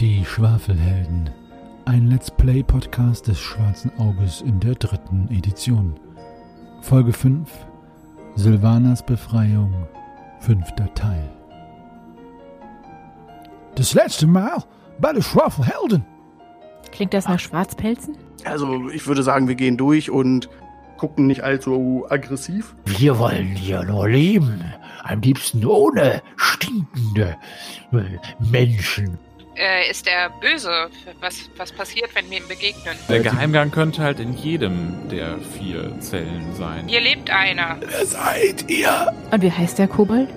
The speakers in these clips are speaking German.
Die Schwafelhelden. Ein Let's Play Podcast des Schwarzen Auges in der dritten Edition. Folge 5. Silvanas Befreiung. Fünfter Teil. Das letzte Mal bei den Schwafelhelden. Klingt das nach Schwarzpelzen? Also, ich würde sagen, wir gehen durch und gucken nicht allzu aggressiv. Wir wollen hier nur leben. Am liebsten ohne stinkende äh, Menschen. Äh, ist er böse? Was, was passiert, wenn wir ihm begegnen? Der Geheimgang könnte halt in jedem der vier Zellen sein. Hier lebt einer. Wer seid ihr? Und wie heißt der Kobold?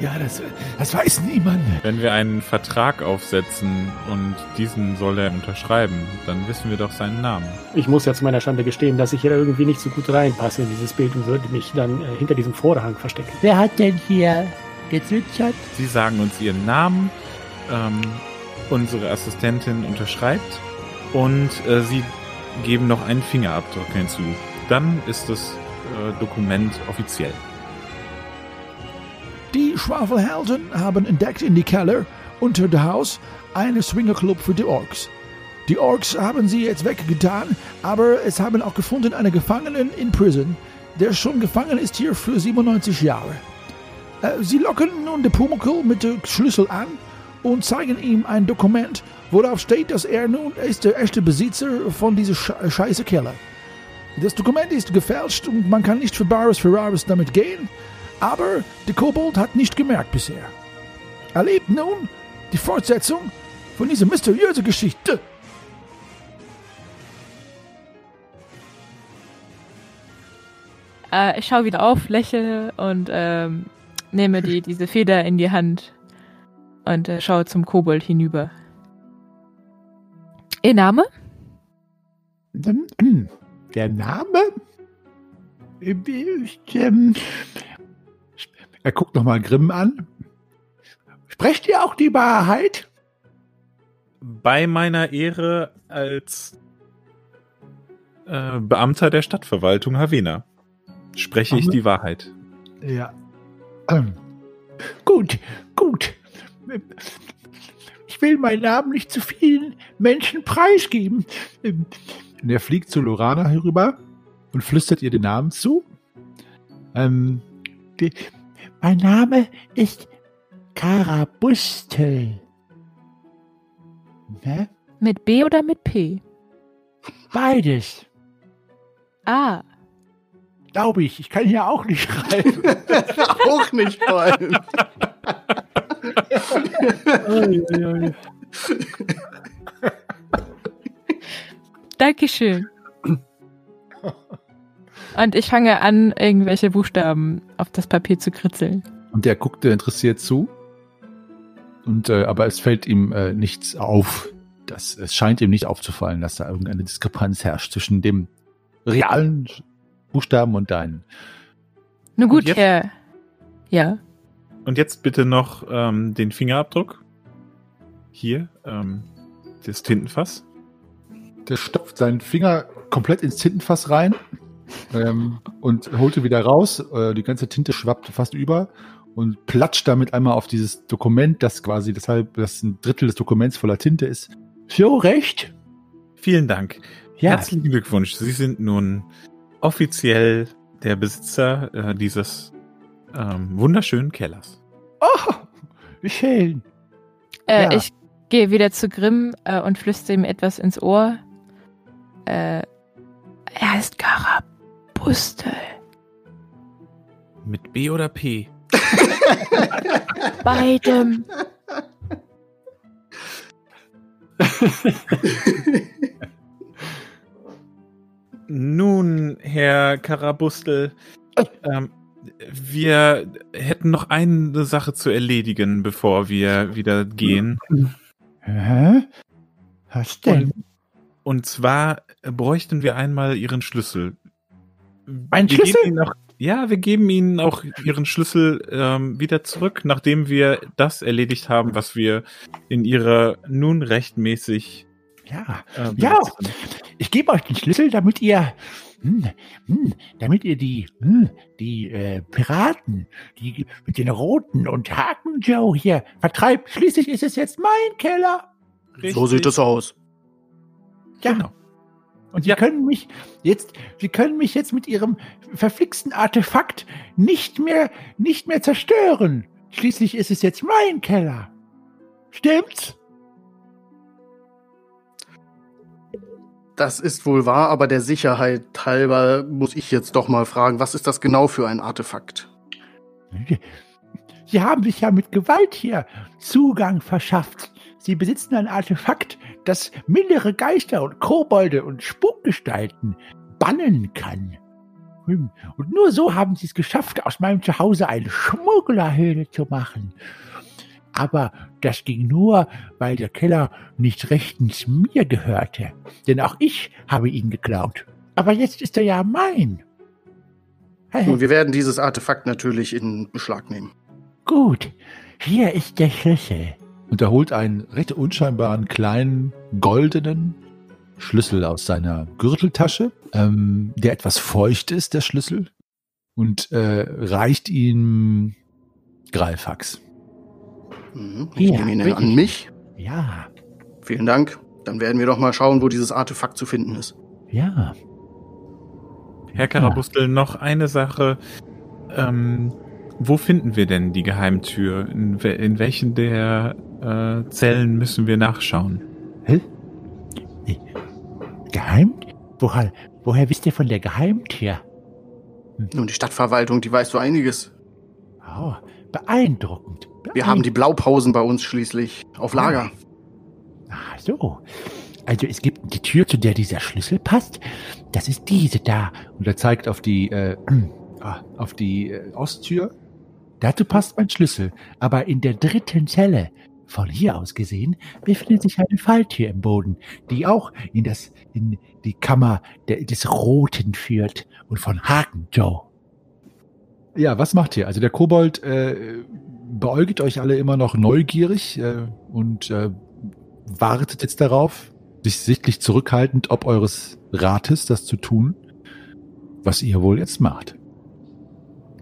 Ja, das, das weiß niemand. Wenn wir einen Vertrag aufsetzen und diesen soll er unterschreiben, dann wissen wir doch seinen Namen. Ich muss ja zu meiner Schande gestehen, dass ich hier irgendwie nicht so gut reinpasse in dieses Bild und würde mich dann äh, hinter diesem Vorhang verstecken. Wer hat denn hier gezwitschert? Sie sagen uns ihren Namen, ähm, unsere Assistentin unterschreibt und äh, sie geben noch einen Fingerabdruck hinzu. Dann ist das äh, Dokument offiziell. Die Schwafelhelden haben entdeckt in die Keller unter dem Haus einen Swingerclub für die Orks. Die Orks haben sie jetzt weggetan, aber es haben auch gefunden einen Gefangenen in Prison, der schon gefangen ist hier für 97 Jahre. Äh, Sie locken nun den Pumuckl mit dem Schlüssel an und zeigen ihm ein Dokument, worauf steht, dass er nun ist der echte Besitzer von dieser Sche scheiße Keller. Das Dokument ist gefälscht und man kann nicht für Bares Ferraris damit gehen, aber der Kobold hat nicht gemerkt bisher. Erlebt nun die Fortsetzung von dieser mysteriösen Geschichte. Äh, ich schaue wieder auf, lächle und ähm, nehme die, diese Feder in die Hand und äh, schaue zum Kobold hinüber. Ihr Name? Der Name ist, ähm, er guckt nochmal Grimm an. Sprecht ihr auch die Wahrheit? Bei meiner Ehre als äh, Beamter der Stadtverwaltung Havena spreche ich die Wahrheit. Ja. Ähm, gut, gut. Ich will meinen Namen nicht zu vielen Menschen preisgeben. Und er fliegt zu Lorana herüber und flüstert ihr den Namen zu. Ähm, die, mein Name ist Karabustel. Ne? Mit B oder mit P? Beides, Ah, glaube ich. Ich kann hier auch nicht schreiben. Auch nicht allem. Dankeschön. Und ich fange an, irgendwelche Buchstaben auf das Papier zu kritzeln. Und der guckt interessiert zu. Und äh, aber es fällt ihm äh, nichts auf. Das, es scheint ihm nicht aufzufallen, dass da irgendeine Diskrepanz herrscht zwischen dem realen Buchstaben und deinen. Nun gut, jetzt? Herr. Ja. Und jetzt bitte noch ähm, den Fingerabdruck. Hier, ähm, das Tintenfass. Der stopft seinen Finger komplett ins Tintenfass rein ähm, und holte wieder raus. Äh, die ganze Tinte schwappt fast über und platscht damit einmal auf dieses Dokument, das quasi deshalb das ein Drittel des Dokuments voller Tinte ist. so recht? Vielen Dank. Ja. Herzlichen Glückwunsch. Sie sind nun offiziell der Besitzer äh, dieses ähm, wunderschönen Kellers. Oh, schön. Äh, Ja. Ich gehe wieder zu Grimm äh, und flüstere ihm etwas ins Ohr. Äh, er ist Karabustel. Mit B oder P? Beidem. Nun, Herr Karabustel, ähm, wir hätten noch eine Sache zu erledigen, bevor wir wieder gehen. Hä? Was denn? Und zwar bräuchten wir einmal Ihren Schlüssel. Mein Wir Schlüssel? auch, ja, wir geben Ihnen auch Ihren Schlüssel ähm, wieder zurück, nachdem wir das erledigt haben, was wir in Ihrer nun rechtmäßig Ja. äh, Ja. Ich gebe euch den Schlüssel, damit ihr, damit ihr die, hm, die äh, Piraten, die mit den Roten und Haken Joe hier vertreibt. Schließlich ist es jetzt mein Keller. So sieht es aus. Ja. Genau. Und Sie können mich jetzt, Sie können mich jetzt mit Ihrem verflixten Artefakt nicht mehr, nicht mehr zerstören. Schließlich ist es jetzt mein Keller. Stimmt's? Das ist wohl wahr, aber der Sicherheit halber muss ich jetzt doch mal fragen, was ist das genau für ein Artefakt? Sie haben sich ja mit Gewalt hier Zugang verschafft. Sie besitzen ein Artefakt, das mindere Geister und Kobolde und Spukgestalten bannen kann. Hm, Und nur so haben sie es geschafft, aus meinem Zuhause eine Schmugglerhöhle zu machen. Aber das ging nur, weil der Keller nicht rechtens mir gehörte. Denn auch ich habe ihn geklaut. Aber jetzt ist er ja mein. Und wir werden dieses Artefakt natürlich in Beschlag nehmen. Gut, hier ist der Schlüssel. Und er holt einen recht unscheinbaren kleinen goldenen Schlüssel aus seiner Gürteltasche, ähm, der etwas feucht ist, der Schlüssel, und äh, reicht ihm Greifax. Mhm. Ich Ja, nehme ihn richtig. an mich. Ja, Vielen Dank. Dann werden wir doch mal schauen, wo dieses Artefakt zu finden ist. ja. Herr Karabustel, noch eine Sache. Ähm, wo finden wir denn die Geheimtür? In, we in welchen der äh, Zellen müssen wir nachschauen? Geheim? Woher, woher wisst ihr von der Geheimtür? Nun, die Stadtverwaltung, die weiß so einiges. Oh, beeindruckend. Wir haben die Blaupausen bei uns schließlich auf Lager. Ach so. Also es gibt die Tür, zu der dieser Schlüssel passt. Das ist diese da. Und er zeigt auf die, äh, ah, auf die äh, Osttür. Dazu passt mein Schlüssel. Aber in der dritten Zelle, von hier aus gesehen, befindet sich eine Falltür im Boden, die auch in das, in die Kammer der, des Roten führt und von Haken Joe. Ja, was macht ihr? Also der Kobold äh, beäugt euch alle immer noch neugierig äh, und äh, wartet jetzt darauf, sich sichtlich zurückhaltend, ob eures Rates, das zu tun, was ihr wohl jetzt macht.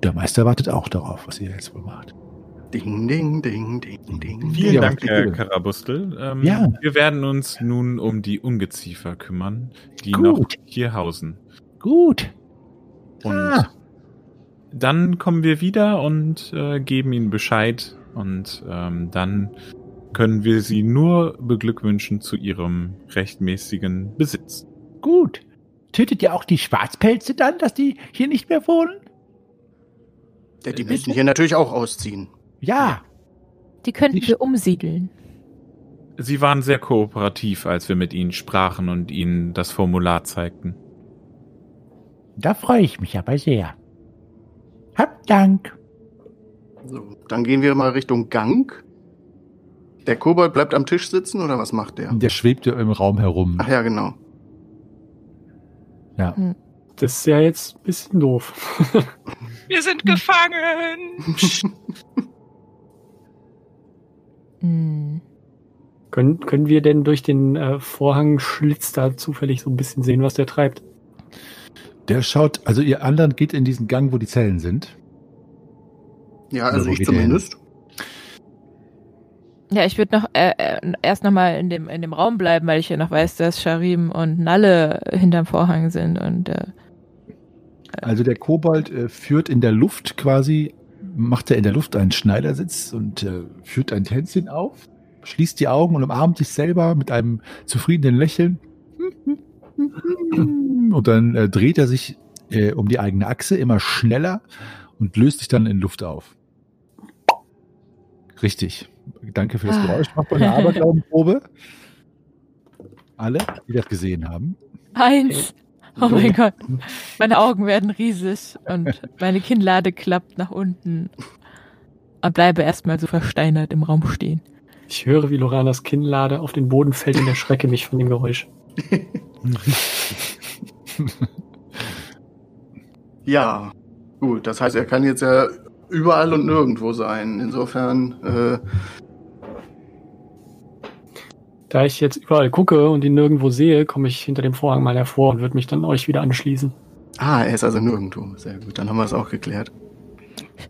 Der Meister wartet auch darauf, was ihr jetzt wohl macht. Ding, ding, ding, ding, ding. Vielen Ja, Dank, Herr. Karabustel. Ähm, Ja. Wir werden uns nun um die Ungeziefer kümmern, die Gut. noch hier hausen. Gut. Und Ah. Dann kommen wir wieder und äh, geben Ihnen Bescheid. Und ähm, dann können wir Sie nur beglückwünschen zu Ihrem rechtmäßigen Besitz. Gut. Tötet ihr auch die Schwarzpelze dann, dass die hier nicht mehr wohnen? Ja, die müssen hier natürlich auch ausziehen. Ja. Die könnten wir umsiedeln. Sie waren sehr kooperativ, als wir mit Ihnen sprachen und Ihnen das Formular zeigten. Da freue ich mich aber sehr. Habt Dank. So, dann gehen wir mal Richtung Gang. Der Kobold bleibt am Tisch sitzen oder was macht der? Der schwebt ja im Raum herum. Ach ja, genau. Ja. Das ist ja jetzt ein bisschen doof. Wir sind gefangen. Hm. können, können wir denn durch den äh, Vorhangschlitz da zufällig so ein bisschen sehen, was der treibt? Der schaut, also ihr anderen geht in diesen Gang, wo die Zellen sind. Ja, also wo ich zumindest. Ja, ich würde noch äh, äh, erst noch mal in dem in dem Raum bleiben, weil ich ja noch weiß, dass Sharim und Nalle hinterm Vorhang sind und äh, Also der Kobold äh, führt in der Luft quasi, macht er in der Luft einen Schneidersitz und äh, führt ein Tänzchen auf, schließt die Augen und umarmt sich selber mit einem zufriedenen Lächeln. Und dann äh, dreht er sich äh, um die eigene Achse immer schneller und löst sich dann in Luft auf. Richtig. Danke für das Ah. Geräusch. Macht mal eine Aberglaubenprobe. Alle, die das gesehen haben. eins. Oh mein Gott, meine Augen werden riesig und meine Kinnlade klappt nach unten und bleibe erstmal so versteinert im Raum stehen. Ich höre, wie Loranas Kinnlade auf den Boden fällt und erschrecke mich von dem Geräusch. Ja, gut. Das heißt, er kann jetzt ja überall und nirgendwo sein. Insofern, äh, Da ich jetzt überall gucke und ihn nirgendwo sehe, komme ich hinter dem Vorhang mal hervor und würde mich dann euch wieder anschließen. ah, er ist also nirgendwo. Sehr gut, dann haben wir es auch geklärt.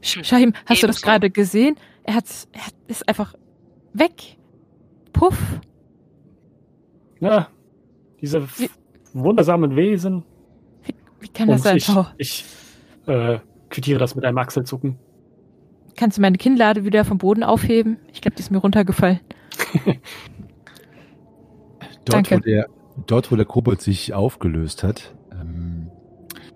Sch- Shahim, hast du das Ebenso. gerade gesehen? Er, hat's, er ist einfach weg. Puff. Ja, diese Wie- wundersamen Wesen. Wie kann das sein, ich, Frau? ich äh, quittiere das mit einem Achselzucken. Kannst du meine Kinnlade wieder vom Boden aufheben? Ich glaube, die ist mir runtergefallen. Dort, Danke. wo der, dort, wo der Kobold sich aufgelöst hat, ähm,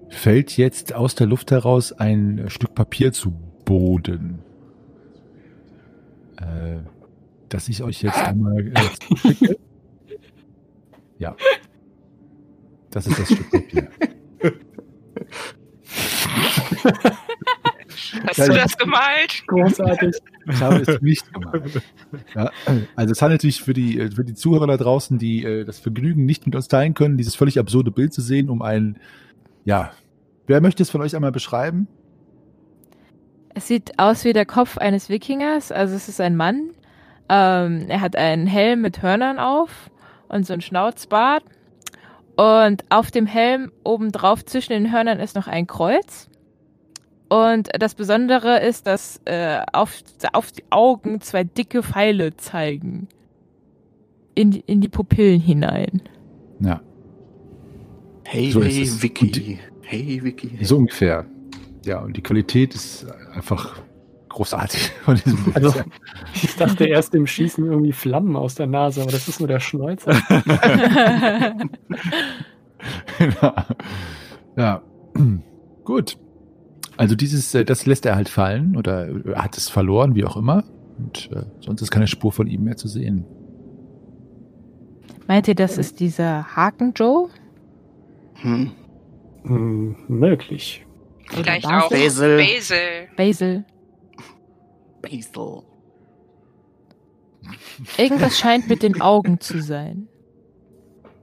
fällt jetzt aus der Luft heraus ein Stück Papier zu Boden. Äh, das ich euch jetzt einmal äh. Ja. Das ist das Stück Papier. Hast Ja, du das gemalt? Großartig. Ich habe es nicht gemacht. Ja, also es handelt sich für die, äh, für die Zuhörer da draußen, die äh, das Vergnügen nicht mit uns teilen können, dieses völlig absurde Bild zu sehen, um ein, ja, wer möchte es von euch einmal beschreiben? Es sieht aus wie der Kopf eines Wikingers. Also es ist ein Mann. Ähm, er hat einen Helm mit Hörnern auf und so ein Schnauzbart. Und auf dem Helm obendrauf zwischen den Hörnern ist noch ein Kreuz. Und das Besondere ist, dass äh, auf, auf die Augen zwei dicke Pfeile zeigen. In, die- in die Pupillen hinein. Ja, Hey, So hey, Vicky. die- Hey, Vicky. Hey. so ungefähr. Ja, und die Qualität ist einfach großartig von diesem Bild. Also, ich dachte erst im Schießen irgendwie Flammen aus der Nase, aber das ist nur der Schnäuzer. ja, gut. Also dieses, äh, das lässt er halt fallen oder äh, hat es verloren, wie auch immer. Und äh, sonst ist keine Spur von ihm mehr zu sehen. Meint ihr, das ist dieser Haken Joe? Hm. Hm, möglich. Vielleicht auch Basil. Basil. Basil. Basil. Irgendwas scheint mit den Augen zu sein.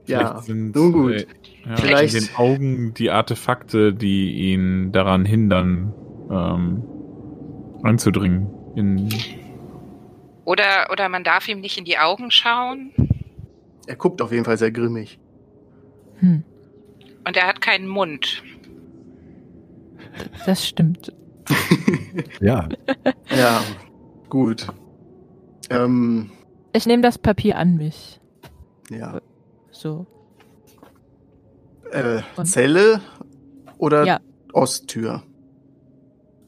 Ja, sind nun gut. Äh, ja, Vielleicht- in den Augen die Artefakte, die ihn daran hindern, ähm, einzudringen. In, Oder, oder man darf ihm nicht in die Augen schauen. Er guckt auf jeden Fall sehr grimmig. Hm, Und er hat keinen Mund. das stimmt. Ja, Ja, gut. Ähm, Ich nehme das Papier an mich. ja. So. Äh, Zelle oder Ja. Osttür?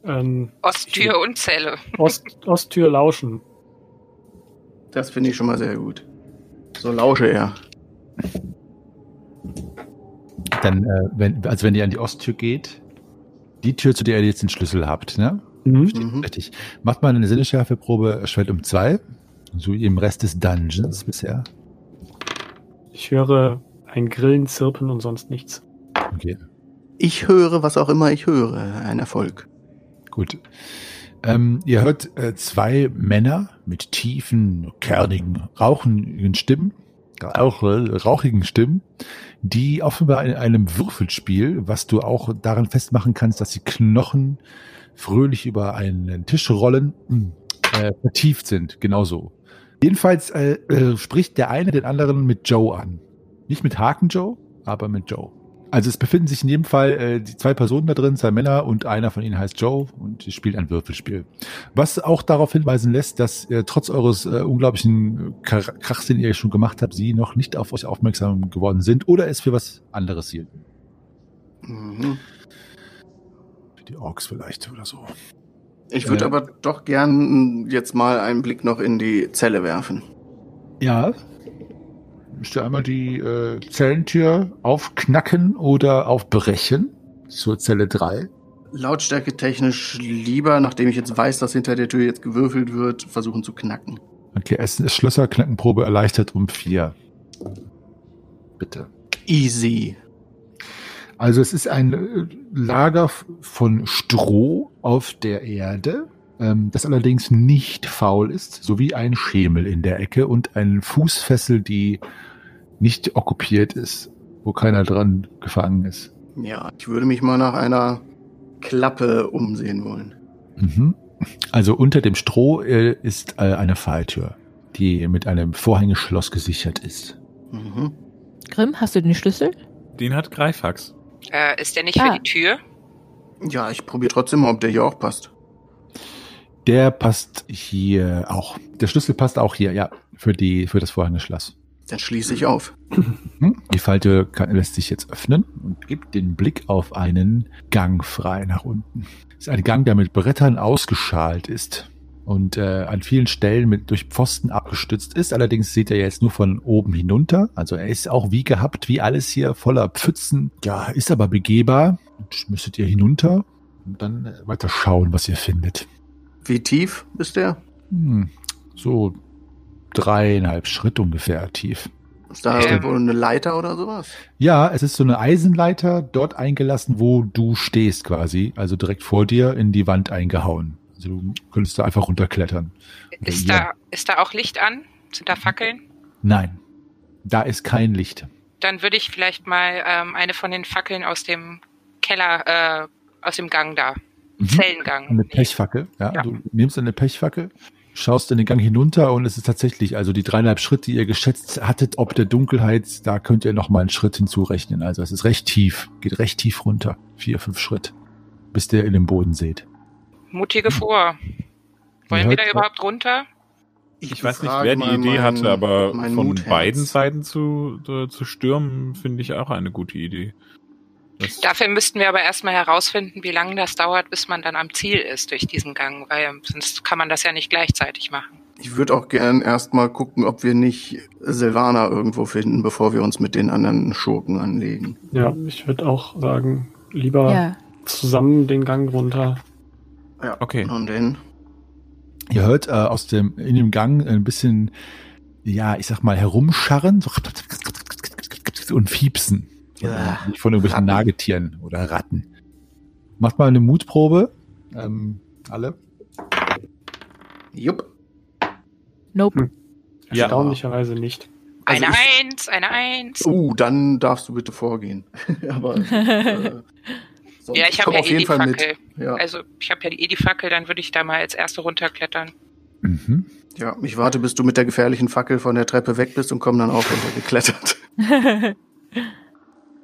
Ähm, Osttür und Zelle. Ost, Osttür lauschen. Das finde ich schon mal sehr gut. So lausche er. dann, äh, wenn, also wenn ihr an die Osttür geht, die Tür, zu der ihr jetzt den Schlüssel habt, ne? Mhm. Mhm. Richtig. Macht mal eine Sinneschärfeprobe, schwellt um zwei. So wie im Rest des Dungeons bisher. Ich höre ein Grillen, Zirpen und sonst nichts. Okay, Ich höre, was auch immer ich höre. Ein Erfolg. gut. Ähm, ihr hört äh, zwei Männer mit tiefen, kernigen, rauchigen Stimmen, auch äh, rauchigen Stimmen, die offenbar in einem Würfelspiel, was du auch daran festmachen kannst, dass die Knochen fröhlich über einen Tisch rollen, äh, vertieft sind. Genauso. Jedenfalls äh, äh, spricht der eine den anderen mit Joe an. Nicht mit Haken Joe, aber mit Joe. Also es befinden sich in jedem Fall äh, die zwei Personen da drin, zwei Männer und einer von ihnen heißt Joe und sie spielt ein Würfelspiel. Was auch darauf hinweisen lässt, dass äh, trotz eures äh, unglaublichen Krachs, den ihr schon gemacht habt, sie noch nicht auf euch aufmerksam geworden sind oder es für was anderes hielten. Mhm. Für die Orks vielleicht oder so. Ich würde Äh. aber doch gern jetzt mal einen Blick noch in die Zelle werfen. Ja. Müsst ihr einmal die äh, Zellentür aufknacken oder aufbrechen zur Zelle 3. Lautstärke technisch lieber, nachdem ich jetzt weiß, dass hinter der Tür jetzt gewürfelt wird, versuchen zu knacken. Okay, es ist Schlösserknackenprobe erleichtert um vier. Bitte. Easy. Also es ist ein äh, Lager von Stroh auf der Erde, ähm, das allerdings nicht faul ist, sowie ein Schemel in der Ecke und ein Fußfessel, die nicht okkupiert ist, wo keiner dran gefangen ist. Ja, ich würde mich mal nach einer Klappe umsehen wollen. Mhm. Also unter dem Stroh äh, ist äh, eine Falltür, die mit einem Vorhängeschloss gesichert ist. Mhm. Grimm, hast du den Schlüssel? den hat Greifax. Äh, ist der nicht Ah. für die Tür? Ja, ich probiere trotzdem mal, ob der hier auch passt. Der passt hier auch. Der Schlüssel passt auch hier, ja, für die für das Vorhängeschloss. Dann schließe ich auf. Hm? Die Falte kann, lässt sich jetzt öffnen und gibt den Blick auf einen Gang frei nach unten. Es ist ein Gang, der mit Brettern ausgeschalt ist und äh, an vielen Stellen mit durch Pfosten abgestützt ist. Allerdings seht ihr jetzt nur von oben hinunter. Also er ist auch wie gehabt, wie alles hier voller Pfützen. Ja, ist aber begehbar. Und müsstet ihr hinunter und dann äh, weiter schauen, was ihr findet. Wie tief ist der? Hm, so dreieinhalb Schritt ungefähr tief. Ist da irgendwo eine Leiter oder sowas? Ja, es ist so eine Eisenleiter dort eingelassen, wo du stehst quasi. Also direkt vor dir in die Wand eingehauen. Also du könntest da einfach runterklettern. Oder Ist ihr- da, ist da auch Licht an? Sind da Fackeln? Nein, da ist kein Licht. Dann würde ich vielleicht mal ähm, eine von den Fackeln aus dem Keller, äh, aus dem Gang da, Mhm. Zellengang. Eine. Pechfackel. Ja, Ja. Du nimmst eine Pechfackel, schaust in den Gang hinunter und es ist tatsächlich, also die dreieinhalb Schritte, die ihr geschätzt hattet, ob der Dunkelheit, da könnt ihr noch mal einen Schritt hinzurechnen. Also es ist recht tief, geht recht tief runter. Vier, fünf Schritt, bis der in den Boden seht. Mutige vor. Wollen wir da überhaupt runter? Ich weiß nicht, wer die Idee mein- hatte, aber von Mutherz. beiden Seiten zu, äh, zu stürmen, finde ich auch eine gute Idee. Das, Dafür müssten wir aber erstmal herausfinden, wie lange das dauert, bis man dann am Ziel ist durch diesen Gang, weil sonst kann man das ja nicht gleichzeitig machen. Ich würde auch gern erstmal gucken, ob wir nicht Silvana irgendwo finden, bevor wir uns mit den anderen Schurken anlegen. Ja, ich würde auch sagen, lieber Ja. zusammen den Gang runter. Ja. Okay. Und dann? Ihr hört äh, aus dem, in dem Gang ein bisschen, ja, ich sag mal, herumscharren so, und fiepsen. Ja. Nicht von irgendwelchen Ratten. Nagetieren oder Ratten. Macht mal eine Mutprobe. Ähm, alle. Jupp. Nope. Ja. Erstaunlicherweise nicht. Also eine ich- Eins, eine Eins. Uh, dann darfst du bitte vorgehen. Aber äh, sonst- ja, ich habe komm ja auf eh jeden die Fall Fackel. mit. Ja. Also ich habe ja die, eh die Fackel, dann würde ich da mal als Erste runterklettern. Mhm. ja, ich warte, bis du mit der gefährlichen Fackel von der Treppe weg bist und komm dann auch runtergeklettert.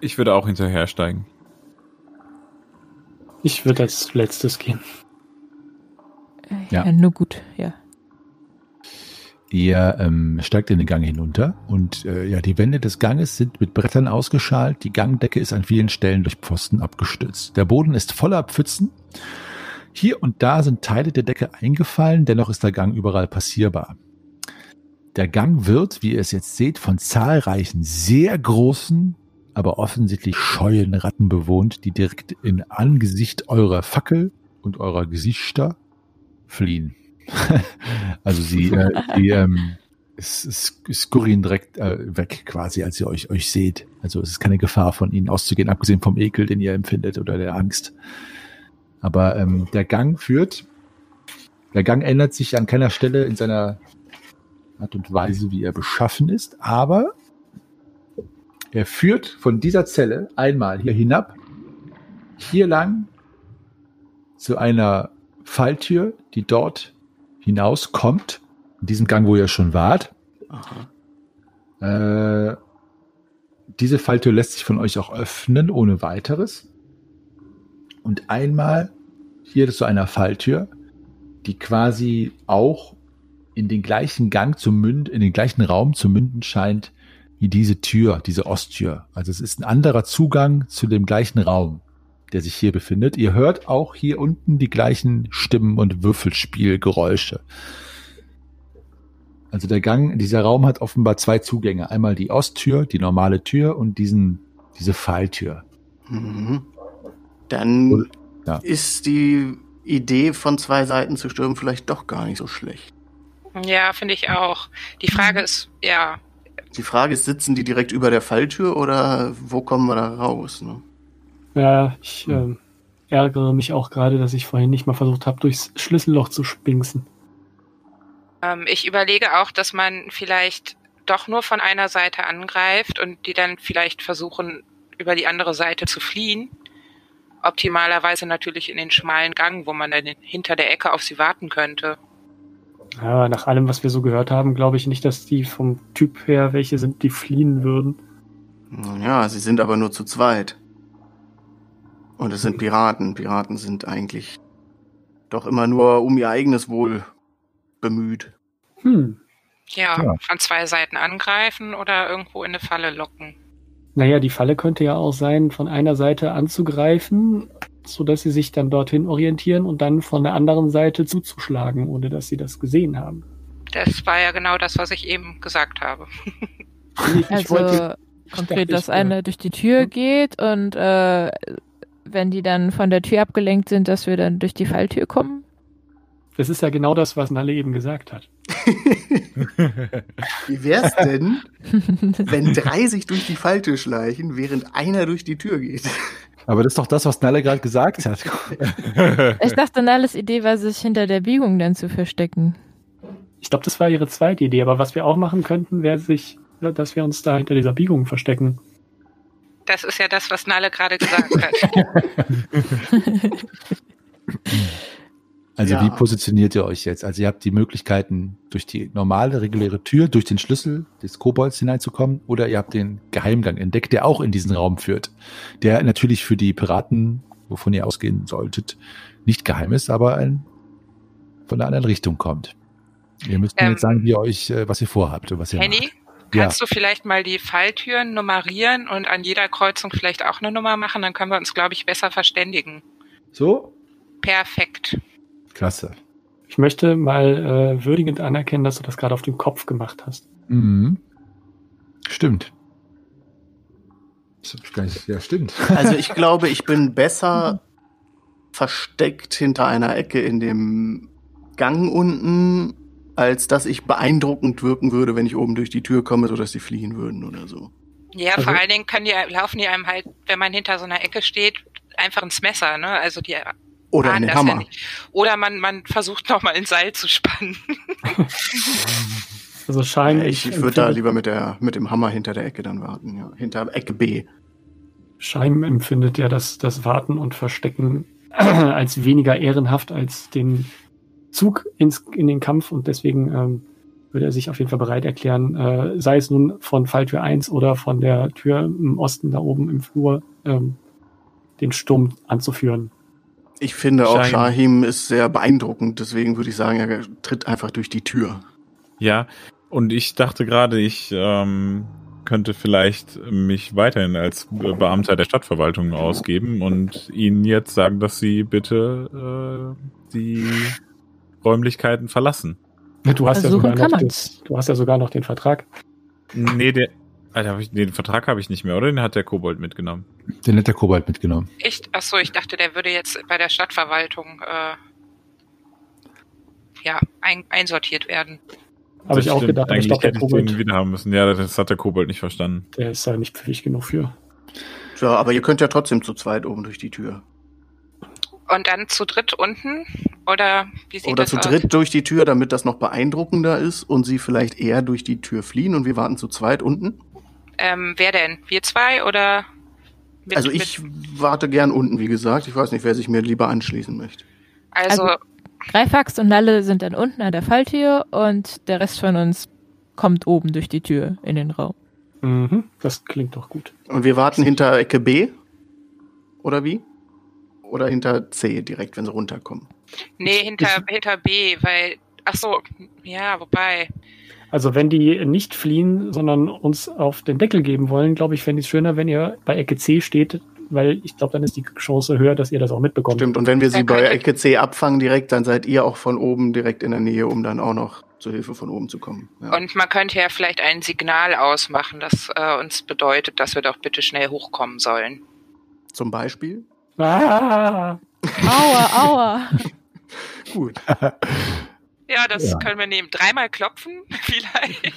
ich würde auch hinterhersteigen. Ich würde als letztes gehen. Ja. ja. Nur gut, ja. Ihr ähm, steigt in den Gang hinunter und äh, ja, die Wände des Ganges sind mit Brettern ausgeschalt. Die Gangdecke ist an vielen Stellen durch Pfosten abgestützt. Der Boden ist voller Pfützen. Hier und da sind Teile der Decke eingefallen, dennoch ist der Gang überall passierbar. Der Gang wird, wie ihr es jetzt seht, von zahlreichen sehr großen, aber offensichtlich scheuen Ratten bewohnt, die direkt in Angesicht eurer Fackel und eurer Gesichter fliehen. also sie, äh, die, ähm, es, direkt äh, weg quasi, als ihr euch, euch seht. Also es ist keine Gefahr von ihnen auszugehen, abgesehen vom Ekel, den ihr empfindet oder der Angst. Aber ähm, der Gang führt, der Gang ändert sich an keiner Stelle in seiner Art und Weise, wie er beschaffen ist, aber er führt von dieser Zelle einmal hier hinab, hier lang zu einer Falltür, die dort hinauskommt, in diesem Gang, wo ihr schon wart. Äh, diese Falltür lässt sich von euch auch öffnen, ohne weiteres. Und einmal hier zu einer Falltür, die quasi auch in den gleichen Gang zu münden, in den gleichen Raum zu münden scheint, wie diese Tür, diese Osttür. Also es ist ein anderer Zugang zu dem gleichen Raum, der sich hier befindet. Ihr hört auch hier unten die gleichen Stimmen und Würfelspielgeräusche. Also der Gang, dieser Raum hat offenbar zwei Zugänge. Einmal die Osttür, die normale Tür und diesen, diese Pfeiltür. Mhm. Dann Und- ja. ist die Idee von zwei Seiten zu stürmen vielleicht doch gar nicht so schlecht. Ja, finde ich auch. Die Frage ist, ja, Die Frage ist, sitzen die direkt über der Falltür oder wo kommen wir da raus? Ne? Ja, ich ähm, ärgere mich auch gerade, dass ich vorhin nicht mal versucht habe, durchs Schlüsselloch zu spinksen. ähm, ich überlege auch, dass man vielleicht doch nur von einer Seite angreift und die dann vielleicht versuchen, über die andere Seite zu fliehen. Optimalerweise natürlich in den schmalen Gang, wo man dann hinter der Ecke auf sie warten könnte. Ja, nach allem, was wir so gehört haben, glaube ich nicht, dass die vom Typ her welche sind, die fliehen würden. Ja, sie sind aber nur zu zweit. Und es sind Piraten. Piraten sind eigentlich doch immer nur um ihr eigenes Wohl bemüht. Hm. Ja, Ja. von zwei Seiten angreifen oder irgendwo in eine Falle locken. Naja, die Falle könnte ja auch sein, von einer Seite anzugreifen, sodass sie sich dann dorthin orientieren und dann von der anderen Seite zuzuschlagen, ohne dass sie das gesehen haben. Das war ja genau das, was ich eben gesagt habe. Ich Also wollte- konkret, dachte, dass ich, äh, eine durch die Tür hm? geht und äh, wenn die dann von der Tür abgelenkt sind, dass wir dann durch die Falltür kommen. Das ist ja genau das, was Nalle eben gesagt hat. Wie wär's denn, wenn drei sich durch die Falltür schleichen, während einer durch die Tür geht? Aber das ist doch das, was Nalle gerade gesagt hat. ich dachte, Nalles Idee war, sich hinter der Biegung dann zu verstecken. Ich glaube, das war ihre zweite Idee, aber was wir auch machen könnten, wäre sich, dass wir uns da hinter dieser Biegung verstecken. Das ist ja das, was Nalle gerade gesagt hat. Also Ja. wie positioniert ihr euch jetzt? Also ihr habt die Möglichkeiten, durch die normale, reguläre Tür, durch den Schlüssel des Kobolds hineinzukommen, oder ihr habt den Geheimgang entdeckt, der auch in diesen Raum führt. Der natürlich für die Piraten, wovon ihr ausgehen solltet, nicht geheim ist, aber ein, von einer anderen Richtung kommt. Ihr müsst mir Ähm, jetzt sagen, wie ihr euch, äh, was ihr vorhabt und was ihr Henny, macht. Ja. kannst du vielleicht mal die Falltüren nummerieren und an jeder Kreuzung vielleicht auch eine Nummer machen? Dann können wir uns, glaube ich, besser verständigen. So? Perfekt. Klasse. Ich möchte mal äh, würdigend anerkennen, dass du das gerade auf dem Kopf gemacht hast. Mhm. Stimmt. Nicht- Ja, stimmt. Also ich glaube, ich bin besser versteckt hinter einer Ecke in dem Gang unten, als dass ich beeindruckend wirken würde, wenn ich oben durch die Tür komme, sodass sie fliehen würden oder so. Ja, Also- vor allen Dingen können die, laufen die einem halt, wenn man hinter so einer Ecke steht, einfach ins Messer, ne? Also die Oder ja Hammer. nicht. Oder man, man versucht nochmal ein Seil zu spannen. Also Schein, ich ich würde da lieber mit, der, mit dem Hammer hinter der Ecke dann warten, ja. Hinter Ecke B. Schein empfindet ja das, das Warten und Verstecken als weniger ehrenhaft als den Zug ins, in den Kampf und deswegen ähm, würde er sich auf jeden Fall bereit erklären, äh, sei es nun von Falltür 1 oder von der Tür im Osten da oben im Flur, ähm, den Sturm anzuführen. Ich finde auch, Schein. Shahim ist sehr beeindruckend, deswegen würde ich sagen, er tritt einfach durch die Tür. Ja, und ich dachte gerade, ich ähm, könnte vielleicht mich weiterhin als Beamter der Stadtverwaltung ausgeben und Ihnen jetzt sagen, dass Sie bitte äh, die Räumlichkeiten verlassen. Du hast, ja sogar noch das, du hast ja sogar noch den Vertrag. Nee, der, Alter, hab ich, den Vertrag habe ich nicht mehr, oder? Den hat der Kobold mitgenommen. Den hat der Kobold mitgenommen. Ich, ach so, ich dachte, der würde jetzt bei der Stadtverwaltung äh, ja, ein, einsortiert werden. Habe ich auch stimmt. gedacht, aber ich Eigentlich glaube, der hätte ich den Kobold, wieder haben müssen. Ja, das hat der Kobold nicht verstanden. der ist da nicht pfiffig genug für. Ja, aber ihr könnt ja trotzdem zu zweit oben durch die Tür. Und dann zu dritt unten? Oder wie sieht Oder das zu aus? dritt durch die Tür, damit das noch beeindruckender ist und sie vielleicht eher durch die Tür fliehen und wir warten zu zweit unten. Ähm, wer denn? Wir zwei oder? mit- Also ich warte gern unten, wie gesagt. Ich weiß nicht, wer sich mir lieber anschließen möchte. also, Also- Greifax und Nalle sind dann unten an der Falltür und der Rest von uns kommt oben durch die Tür in den Raum. Mhm, das klingt doch gut. Und wir warten hinter Ecke B? Oder wie? Oder hinter C direkt, wenn sie runterkommen. nee, hinter, hinter B, weil, ach so, ja, wobei, Also wenn die nicht fliehen, sondern uns auf den Deckel geben wollen, glaube ich, fände ich es schöner, wenn ihr bei Ecke C steht, weil ich glaube, dann ist die Chance höher, dass ihr das auch mitbekommt. Stimmt, und wenn wir sie bei Ecke C abfangen direkt, dann seid ihr auch von oben direkt in der Nähe, um dann auch noch zur Hilfe von oben zu kommen. Ja. Und man könnte ja vielleicht ein Signal ausmachen, das äh, uns bedeutet, dass wir doch bitte schnell hochkommen sollen. Zum Beispiel? Ah, Aua, aua. Gut. Ja, das Ja. können wir nehmen. Dreimal klopfen, vielleicht.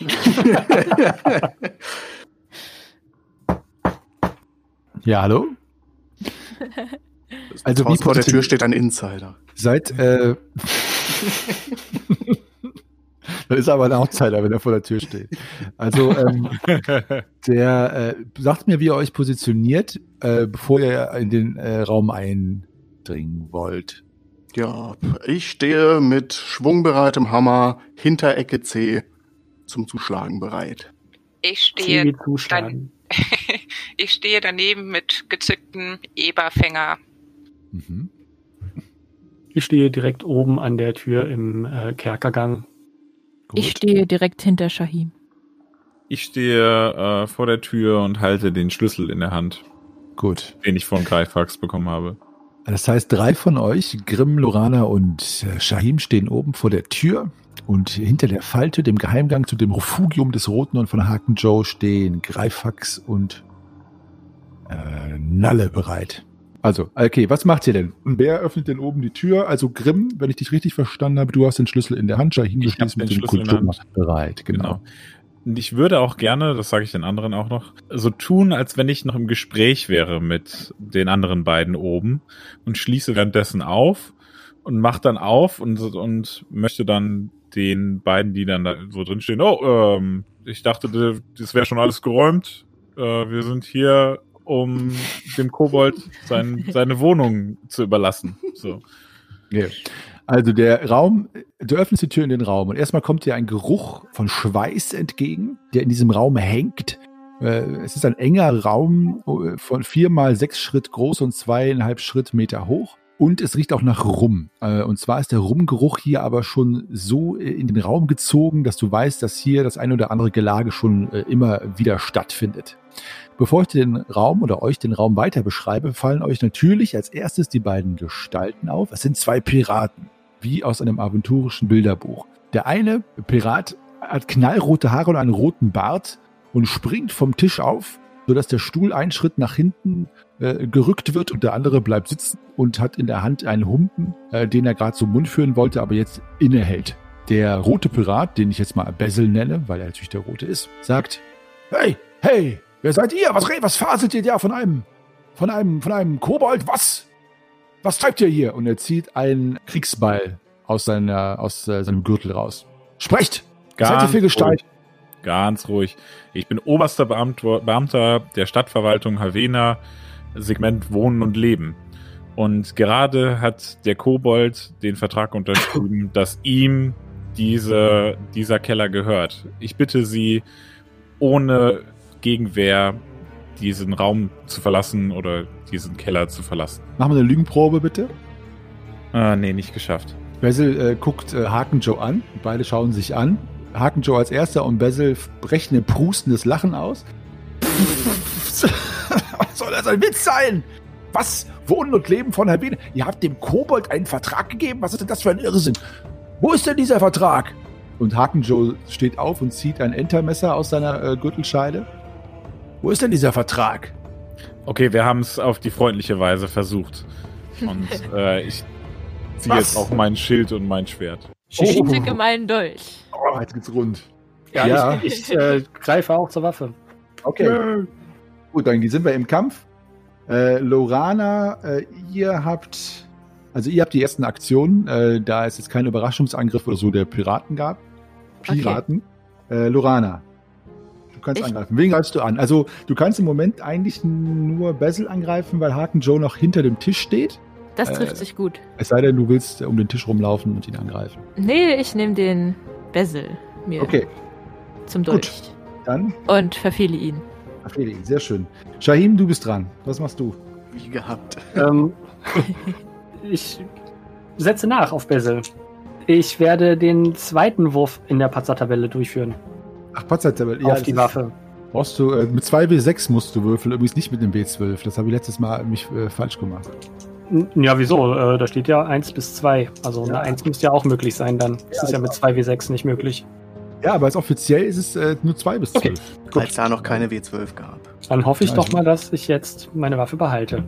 Ja, hallo? Also wie vor der Tür steht ein Insider. Seid, äh, das ist aber ein Outsider, wenn er vor der Tür steht. Also, ähm, der, äh, sagt mir, wie ihr euch positioniert, äh, bevor ihr in den äh, Raum eindringen wollt. Ja, ich stehe mit schwungbereitem Hammer hinter Ecke C zum Zuschlagen bereit. Ich stehe, zuschlagen. ich stehe daneben mit gezücktem Eberfänger. Mhm. Ich stehe direkt oben an der Tür im äh, Kerkergang. Ich stehe direkt hinter Shahim. Ich stehe äh, vor der Tür und halte den Schlüssel in der Hand, Gut. den ich von Greifax bekommen habe. Das heißt, drei von euch, Grimm, Lorana und äh, Shahim, stehen oben vor der Tür. Und hinter der Falte, dem Geheimgang zu dem Refugium des Roten und von Haken Joe, stehen Greifax und äh, Nalle bereit. Also, okay, was macht ihr denn? Und wer öffnet denn oben die Tür? Also Grimm, wenn ich dich richtig verstanden habe, du hast den Schlüssel in der Hand, Shahim, du stehst mit den dem Schlüssel in der Kultur Hand. bereit. Genau. Genau. Und ich würde auch gerne, das sage ich den anderen auch noch, so tun, als wenn ich noch im Gespräch wäre mit den anderen beiden oben und schließe währenddessen auf und mach dann auf und, und möchte dann den beiden, die dann da so drin stehen, oh, ähm, ich dachte, das wäre schon alles geräumt. Äh, wir sind hier, um dem Kobold sein, seine Wohnung zu überlassen. So. Ja. Also der Raum, du öffnest die Tür in den Raum und erstmal kommt dir ein Geruch von Schweiß entgegen, der in diesem Raum hängt. Äh, Es ist ein enger Raum äh, von vier mal sechs Schritt groß und zweieinhalb Schritt Meter hoch. Und es riecht auch nach Rum. Äh, Und zwar ist der Rumgeruch hier aber schon so in den Raum gezogen, dass du weißt, dass hier das ein oder andere Gelage schon immer wieder stattfindet. Bevor ich den Raum oder euch den Raum weiter beschreibe, fallen euch natürlich als erstes die beiden Gestalten auf. Es sind zwei Piraten, wie aus einem aventurischen Bilderbuch. Der eine Pirat hat knallrote Haare und einen roten Bart und springt vom Tisch auf, sodass der Stuhl einen Schritt nach hinten äh, gerückt wird und der andere bleibt sitzen und hat in der Hand einen Humpen, äh, den er gerade zum Mund führen wollte, aber jetzt innehält. Der rote Pirat, den ich jetzt mal Basil nenne, weil er natürlich der rote ist, sagt, Hey, hey, wer seid ihr? Was, was faselt ihr da von einem, von einem, von einem Kobold? Was? Was treibt ihr hier? Und er zieht einen Kriegsbeil aus, seiner, aus äh, seinem Gürtel raus. Sprecht! Was seid ihr für Gestalt? ruhig. Ganz ruhig. Ich bin oberster Beamter, Beamter der Stadtverwaltung Havena, Segment Wohnen und Leben. Und gerade hat der Kobold den Vertrag unterschrieben, dass ihm diese, dieser Keller gehört. Ich bitte Sie, ohne Gegenwehr diesen Raum zu verlassen oder diesen Keller zu verlassen. Machen wir eine Lügenprobe, bitte. Ah, nee, nicht geschafft. Basil äh, guckt äh, Haken Joe an. Beide schauen sich an. Haken Joe als erster und Basil brechen ein prustendes Lachen aus. Was soll das ein Witz sein? Was? Wohnen und Leben von Herbene? Ihr habt dem Kobold einen Vertrag gegeben? Was ist denn das für ein Irrsinn? Wo ist denn dieser Vertrag? Und Haken Joe steht auf und zieht ein Entermesser aus seiner äh, Gürtelscheide. Wo ist denn dieser Vertrag? Okay, wir haben es auf die freundliche Weise versucht. Und äh, ich ziehe Was? jetzt auch mein Schild und mein Schwert. Ich zücke meinen Dolch. Oh, jetzt geht's rund. Ja, Ja. ich, ich äh, greife auch zur Waffe. Okay. Gut, dann sind wir im Kampf. Äh, Lorana, äh, ihr habt, also ihr habt die ersten Aktionen, äh, da es jetzt keinen Überraschungsangriff oder so der Piraten gab. Piraten. Äh, Lorana, kannst Ich- angreifen. Wen greifst du an? Also du kannst im Moment eigentlich nur Basil angreifen, weil Haken Joe noch hinter dem Tisch steht. Das Äh, trifft sich gut. Es sei denn, du willst äh, um den Tisch rumlaufen und ihn angreifen. Nee, ich nehme den Basil mir Okay, zum gut. Dolch dann und verfehle ihn. Afredi, sehr schön. Shahim, du bist dran. Was machst du? Wie gehabt. Ähm, ich setze nach auf Basil. Ich werde den zweiten Wurf in der Patzer-Tabelle durchführen. Ach, Patzer-Tabelle. auf das die Waffe. Brauchst du, äh, mit 2W6 musst du würfeln, übrigens nicht mit dem W12. Das habe ich letztes Mal mich äh, falsch gemacht. Ja, wieso? Äh, da steht ja 1 bis 2. Also Ja. eine 1 müsste ja auch möglich sein dann. Das Ja, ist ja mit 2W6 nicht möglich. Ja, aber als offiziell ist es äh, nur 2 bis 12. Okay. Weil es da noch keine W12 gab. Dann hoffe ich Ja, doch ich- mal, dass ich jetzt meine Waffe behalte.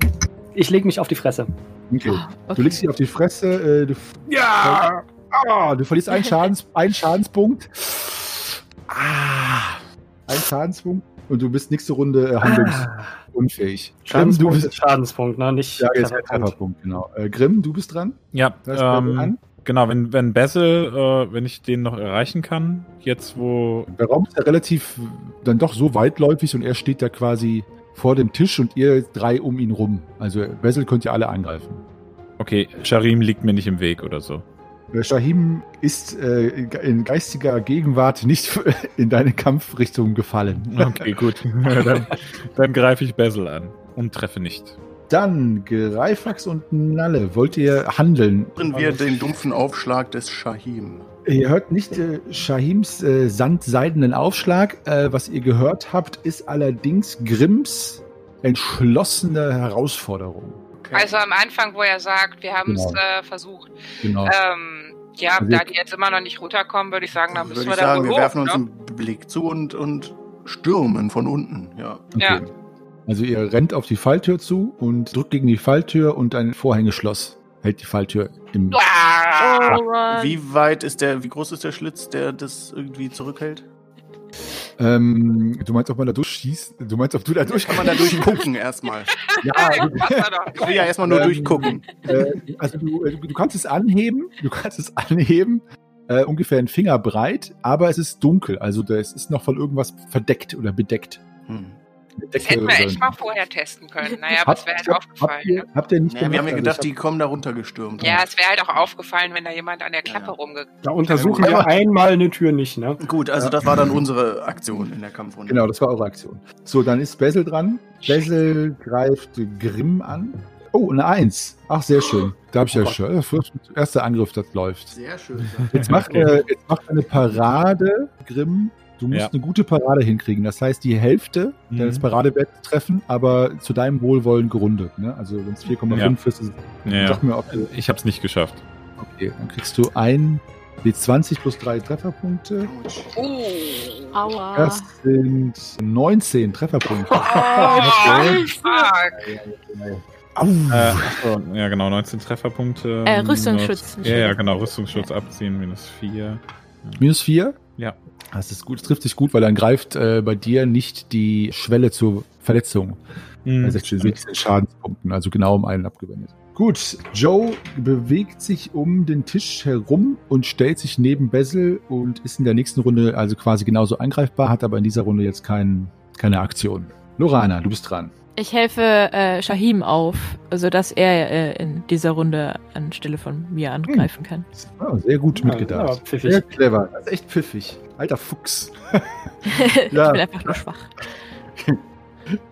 Ich lege mich auf die Fresse. Okay. Ah, Okay. Du legst dich auf die Fresse, äh, du, ja! Ah, du verlierst einen, Schadens, einen Schadenspunkt. Ah! Ein Schadenspunkt. Und du bist nächste Runde äh, handlungsunfähig. Grimm, du Schadenspunkt bist. ist Schadenspunkt, ne? Nicht Ja, jetzt Trefferpunkt. Trefferpunkt, genau. Äh, Grimm, du bist dran. Ja, ähm, genau, wenn, wenn Basil, äh, wenn ich den noch erreichen kann, jetzt wo. Der Raum ist ja relativ dann doch so weitläufig und er steht da quasi vor dem Tisch und ihr drei um ihn rum. Also Basil könnt ihr alle angreifen. Okay, Sharim liegt mir nicht im Weg oder so. Shahim ist äh, in geistiger Gegenwart nicht in deine Kampfrichtung gefallen. Okay, gut. dann dann greife ich Basil an und treffe nicht. Dann Greifax und Nalle. Wollt ihr handeln? Hören wir den dumpfen Aufschlag des Shahim. Ihr hört nicht äh, Shahims äh, sandseidenen Aufschlag. Äh, was ihr gehört habt, ist allerdings Grimms entschlossene Herausforderung. Okay. Also am Anfang, wo er sagt, wir haben es Genau. äh, versucht. Genau. Ähm, ja, Also da wir- die jetzt immer noch nicht runterkommen, würde ich sagen, dann müssen wir ich da sagen, wir hoch, werfen uns ne? einen Blick zu und, und stürmen von unten. Ja. ja. Also ihr rennt auf die Falltür zu und drückt gegen die Falltür und ein Vorhängeschloss hält die Falltür im. Ah! Oh. Wie weit ist der, wie groß ist der Schlitz, der das irgendwie zurückhält? Ähm, du meinst, ob man da durchschießt? Du meinst, ob du da durch Kann man da durchgucken erstmal? Ja. Ich will ja erstmal nur Ähm, durchgucken. äh, also du, äh, du kannst es anheben, du kannst es anheben, äh, ungefähr einen Finger breit, aber es ist dunkel, also es ist noch von irgendwas verdeckt oder bedeckt. Hm. Das hätten wir echt mal vorher testen können. Naja, aber es wäre halt aufgefallen. Habt ihr, Ne? habt ihr nicht Ja, wir haben ja gemacht? gedacht, Also die kommen da runtergestürmt. Ja, es wäre halt auch aufgefallen, wenn da jemand an der Klappe Ja. rumge... Da untersuchen Ja, wir einmal eine Tür nicht, ne? Gut, also das war dann unsere Aktion in der Kampfrunde. Genau, das war eure Aktion. So, dann ist Bessel dran. Bessel greift Grimm an. Oh, eine Eins. Ach, sehr schön. Da habe ich ja Oh Gott. schon. First- Erster Angriff, das läuft. Sehr schön. Jetzt macht, äh, jetzt macht eine Parade, Grimm. Du musst Ja. eine gute Parade hinkriegen. Das heißt, die Hälfte Mhm. deines Paradewertes treffen, aber zu deinem Wohlwollen gerundet. Ne? Also wenn es 4,5 ist, ist Ja, sag mir, ob du, ich habe es nicht geschafft. okay, dann kriegst du ein D20 plus drei Trefferpunkte. Uh. Aua. Das sind 19 Trefferpunkte. Oh, fuck. Au. Äh, achso, ja, genau, 19 Trefferpunkte. Äh, Rüstungsschutz. Ja, ja, genau, Rüstungsschutz abziehen, minus 4. Minus 4? Ja. Das ist gut, das trifft sich gut, weil dann greift äh, bei dir nicht die Schwelle zur Verletzung. Mhm. bei 16, 16 Schadenspunkten, also genau um einen abgewendet. Gut, Joe bewegt sich um den Tisch herum und stellt sich neben Basil und ist in der nächsten Runde also quasi genauso angreifbar, hat aber in dieser Runde jetzt kein, keine Aktion. Lorana, du bist dran. Ich helfe äh, Shahim auf, sodass er äh, in dieser Runde anstelle von mir angreifen kann. Ah, sehr gut Ja, mitgedacht. pfiffig. Sehr clever. Das ist echt pfiffig. Alter Fuchs. ich Ja. bin einfach nur schwach.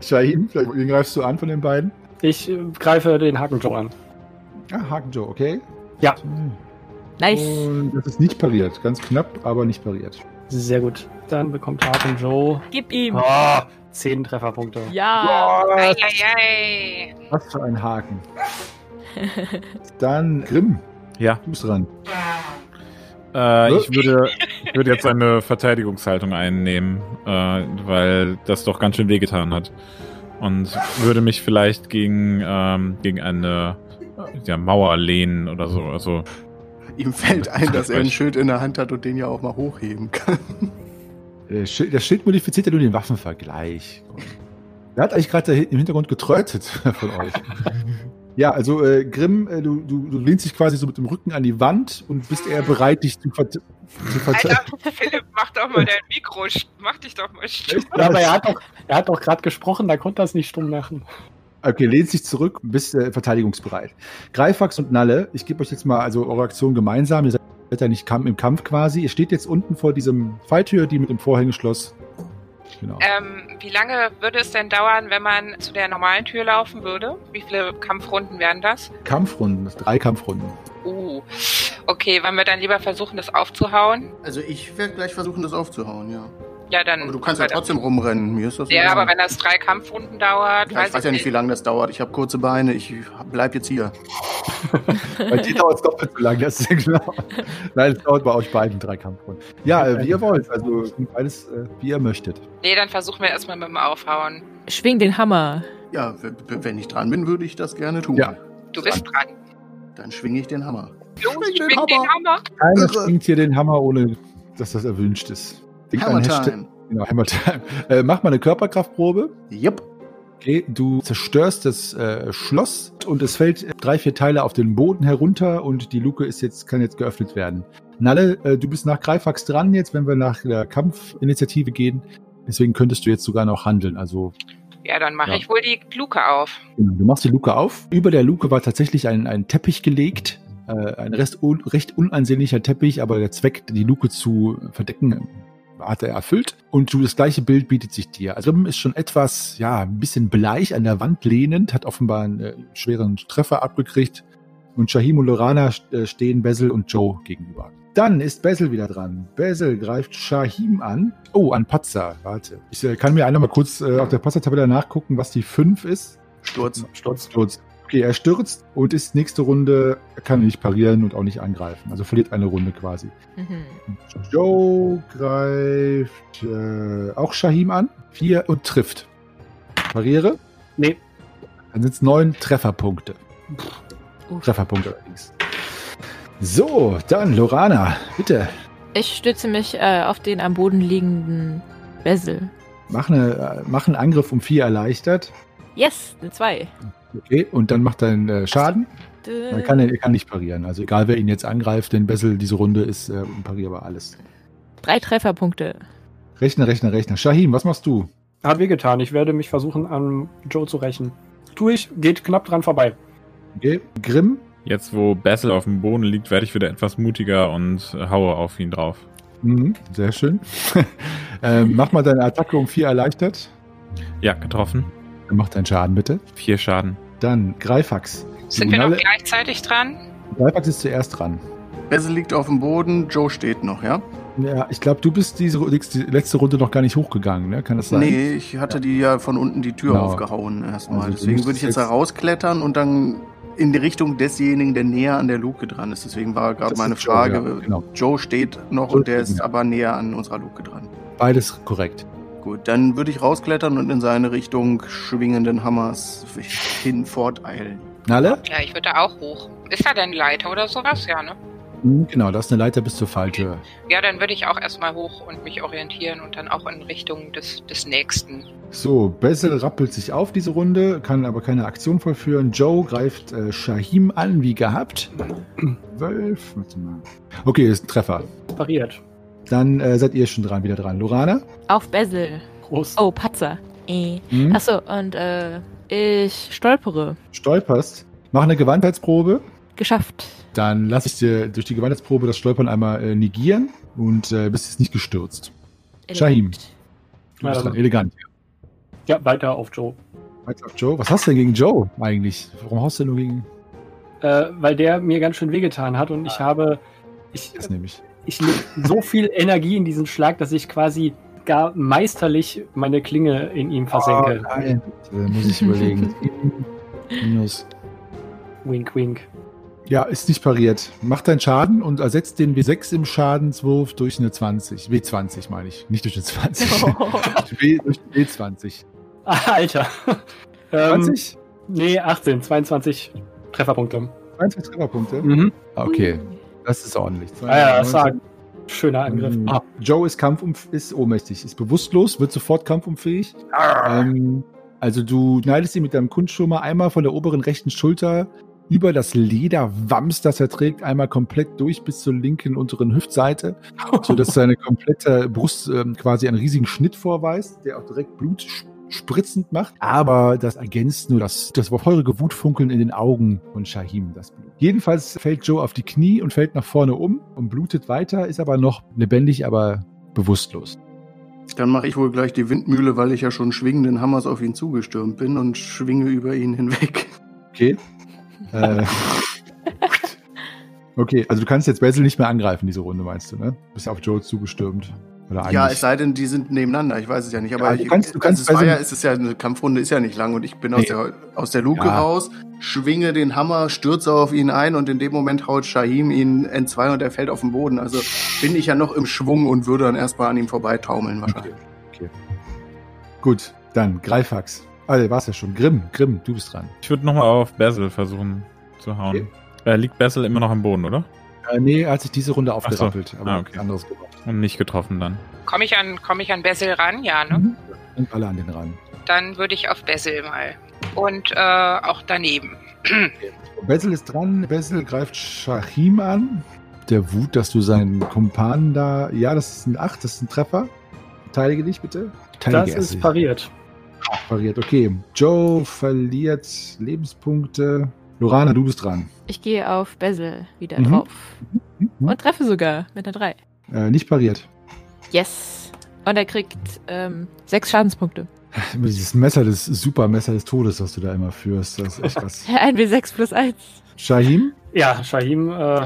Shahim, vielleicht- wen greifst du an von den beiden? Ich äh, greife den Haken Joe an. Ah, Haken Joe, okay. Ja. Nice. Und das ist nicht pariert. Ganz knapp, aber nicht pariert. Sehr gut. Dann bekommt Haken Joe Gib ihm. oh, 10 Trefferpunkte. Ja. Eieiei. Was für ein Haken. Dann Grimm, Ja, du bist dran. äh, ich würde, würde jetzt eine Verteidigungshaltung einnehmen, äh, weil das doch ganz schön wehgetan hat. Und würde mich vielleicht gegen, ähm, gegen eine ja, Mauer lehnen oder so. Also, Ihm fällt ein, dass er ein Schild in der Hand hat und den ja auch mal hochheben kann. Der Schild, das Schild modifiziert ja nur den Waffenvergleich. Wer hat eigentlich gerade im Hintergrund getrötet von euch? ja, also äh, Grimm, äh, du, du, du lehnst dich quasi so mit dem Rücken an die Wand und bist eher bereit, dich zu, ver zu verteidigen. Alter, Philipp, mach doch mal dein Mikro, mach dich doch mal stumm. Ja, aber er hat doch, er hat doch gerade gesprochen, da konnte er es nicht stumm machen. Okay, lehnt sich zurück, bist äh, verteidigungsbereit. Greifax und Nalle, ich gebe euch jetzt mal also eure Aktion gemeinsam. Ihr seid nicht kam- im Kampf quasi. Ihr steht jetzt unten vor diesem Falltür, die mit dem Vorhängeschloss. Genau. Ähm, wie lange würde es denn dauern, wenn man zu der normalen Tür laufen würde? Wie viele Kampfrunden wären das? Kampfrunden, drei Kampfrunden. Uh, okay, wollen wir dann lieber versuchen, das aufzuhauen? Also ich werde gleich versuchen, das aufzuhauen, ja. Ja, dann. Aber du kannst ja trotzdem rumrennen. Mir ist das Ja, aber wenn das drei Kampfrunden dauert, ja, ich weiß ja nicht, wie lange das dauert. Ich habe kurze Beine. Ich bleib jetzt hier. Bei dir dauert es doppelt so lang, das ist ja genau. Nein, es dauert bei euch beiden drei Kampfrunden. Ja, äh, wie ihr wollt. Also beides, äh, wie ihr möchtet. Nee, dann versuchen wir erstmal mit dem Aufhauen. Schwing den Hammer. Ja, wenn ich dran bin, würde ich das gerne tun. Ja. Du bist dran. Dann schwinge ich den Hammer. Los, Schwing den schwing den Hammer. Hammer. Keiner schwingt hier den Hammer, ohne dass das erwünscht ist. Hammer Time. Genau, Hammer Time. Äh, mach mal eine Körperkraftprobe. Yep. Okay, du zerstörst das äh, Schloss und es fällt äh, drei, vier Teile auf den Boden herunter und die Luke ist jetzt, kann jetzt geöffnet werden. Nalle, äh, du bist nach Greifax dran jetzt, wenn wir nach der Kampfinitiative gehen. Deswegen könntest du jetzt sogar noch handeln. Also Ja, dann mache Ja. ich wohl die Luke auf. genau, du machst die Luke auf. Über der Luke war tatsächlich ein, ein Teppich gelegt. Äh, ein Rest un, recht unansehnlicher Teppich, aber der Zweck, die Luke zu verdecken, hat er erfüllt. Und du, das gleiche Bild bietet sich dir. Also ist schon etwas, ja, ein bisschen bleich an der Wand lehnend, hat offenbar einen äh, schweren Treffer abgekriegt. Und Shahim und Lorana äh, stehen Basil und Joe gegenüber. Dann ist Basil wieder dran. Basil greift Shahim an. Oh, an Patzer. Warte. Ich äh, kann mir einer mal kurz äh, auf der Patzer-Tabelle nachgucken, was die 5 ist. Sturz. Sturz. Stürzt. Okay, er stürzt und ist nächste Runde, er kann nicht parieren und auch nicht angreifen. Also verliert eine Runde quasi. Mhm. Joe greift äh, auch Shahim an. Vier und trifft. Pariere. Nee. Dann sind es neun Trefferpunkte. Uff. Trefferpunkte allerdings. So, dann Lorana, bitte. Ich stütze mich äh, auf den am Boden liegenden Basil. Mach, eine, äh, mach einen Angriff um vier erleichtert. Yes, eine 2. Okay, und dann macht er einen äh, Schaden. Dann kann er, er kann nicht parieren. Also egal, wer ihn jetzt angreift, denn Bessel, diese Runde ist äh, unparierbar alles. Drei Trefferpunkte. Rechner, Rechner, Rechner. Shahim, was machst du? Hat wehgetan. Ich werde mich versuchen, an Joe zu rächen. Tu ich, geht knapp dran vorbei. Okay. Grimm, Jetzt, wo Basil auf dem Boden liegt, werde ich wieder etwas mutiger und äh, haue auf ihn drauf. Mhm, sehr schön. ähm, mach mal deine Attacke um vier erleichtert. Ja, getroffen. Dann mach deinen Schaden bitte. Vier Schaden. Dann Greifax. Sind wir noch gleichzeitig dran? Greifax ist zuerst dran. Basil liegt auf dem Boden, Joe steht noch, ja? Ja, ich glaube, du bist diese die letzte Runde noch gar nicht hochgegangen, ne? Kann das sein? Nee, ich hatte die ja von unten die Tür Genau. aufgehauen erstmal. Also Deswegen würde ich jetzt da jetzt- rausklettern und dann in die Richtung desjenigen, der näher an der Luke dran ist. Deswegen war gerade meine ist Joe, Frage. ja, genau. Joe steht noch Joe und der ist ja. aber näher an unserer Luke dran. Beides korrekt. Gut, dann würde ich rausklettern und in seine Richtung schwingenden Hammers hin forteilen. Nalle? Ja, ich würde da auch hoch. Ist da denn Leiter oder sowas? Ja, ne? Mhm, Genau, da ist eine Leiter bis zur Falltür. Ja, dann würde ich auch erstmal hoch und mich orientieren und dann auch in Richtung des, des nächsten. So, Basil rappelt sich auf diese Runde, kann aber keine Aktion vollführen. Joe greift äh, Shahim an, wie gehabt. Zwölf, warte mal. Okay, ist ein Treffer. Pariert. Dann äh, seid ihr schon dran, wieder dran. Lorana? Auf Basil. Groß. Oh, Patzer. Äh. Hm? Achso, und äh, ich stolpere. Stolperst. Mach eine Gewandheitsprobe. Geschafft. Dann lasse ich dir durch die Gewandheitsprobe das Stolpern einmal äh, negieren und äh, bist jetzt nicht gestürzt. Shahim. Du bist Ja, dran. Elegant. Ja, weiter auf Joe. Weiter auf Joe. Was hast du denn gegen Joe eigentlich? Warum haust du nur gegen Äh, weil der mir ganz schön wehgetan hat und ich habe. Ich, das nämlich? ich leg so viel Energie in diesen Schlag, dass ich quasi gar meisterlich meine Klinge in ihm versenke. Oh, nein. Da muss ich überlegen. Minus. Wink, wink. Ja, ist nicht pariert. Mach deinen Schaden und ersetzt den W6 im Schadenswurf durch eine 20. W20 meine ich, nicht durch eine 20. W, durch eine W20. Ah, Alter. ähm, 20? nee, 18, 22 Trefferpunkte. 22 Trefferpunkte. Mhm. Ah, Okay, das ist ordentlich. Ah, ja, das war ein schöner Angriff. Mhm. Joe ist kampfunf ist ohnmächtig, ist bewusstlos, wird sofort kampfunfähig. Ähm, also du schneidest ihn mit deinem Kunstschirmer einmal von der oberen rechten Schulter über das Lederwams, das er trägt, einmal komplett durch bis zur linken unteren Hüftseite, sodass seine komplette Brust ähm, quasi einen riesigen Schnitt vorweist, der auch direkt Blut sch- spritzend macht. Aber das ergänzt nur das, das feurige Wutfunkeln in den Augen von Shahim. Das Blut. Jedenfalls fällt Joe auf die Knie und fällt nach vorne um und blutet weiter, ist aber noch lebendig, aber bewusstlos. Dann mache ich wohl gleich die Windmühle, weil ich ja schon schwingenden Hammers auf ihn zugestürmt bin und schwinge über ihn hinweg. Okay. äh, okay, also du kannst jetzt Basil nicht mehr angreifen, diese Runde, meinst du, ne? Bist auf Joe zugestürmt. Oder Ja, es sei denn, die sind nebeneinander. Ich weiß es ja nicht. Aber Ja, du ich, kannst- du kannst also es war so ja, einem- es ist ja eine Kampfrunde, ist ja nicht lang und ich bin aus Nee. der aus der Luke Ja. raus, schwinge den Hammer, stürze auf ihn ein und in dem Moment haut Shahim ihn N2 und er fällt auf den Boden. Also bin ich ja noch im Schwung und würde dann erstmal an ihm vorbeitaumeln wahrscheinlich. Gut, dann Greifax. Ah, der war's ja schon. Grimm, Grimm, du bist dran. Ich würde nochmal auf Basil versuchen zu hauen. Äh, liegt Basil immer noch am Boden, oder? Äh, nee, er hat sich diese Runde so. aufgerappelt, aber Ah, okay. anderes gemacht. Und nicht getroffen dann. Komme ich an, komme ich an Basil ran? Ja, ne? Mhm. Und alle an den ran. Dann würde ich auf Basil mal. Und äh, auch daneben. Basil ist dran. Basil greift Shahim an. Der Wut, dass du seinen Kumpanen da. Ja, das ist ein 8, das ist ein Treffer. Beteilige dich bitte. Das Beteilige ist pariert. pariert. Okay. Joe verliert Lebenspunkte. Lorana, du bist dran. Ich gehe auf Basil wieder Mhm. drauf. Hm? Und treffe sogar mit einer 3. Äh, nicht pariert. Yes. Und er kriegt ähm, sechs Schadenspunkte. Dieses Messer, das Supermesser des Todes, was du da immer führst. Das ist echt krass. Ein W6 plus 1. Shahim, Ja, Shahim äh,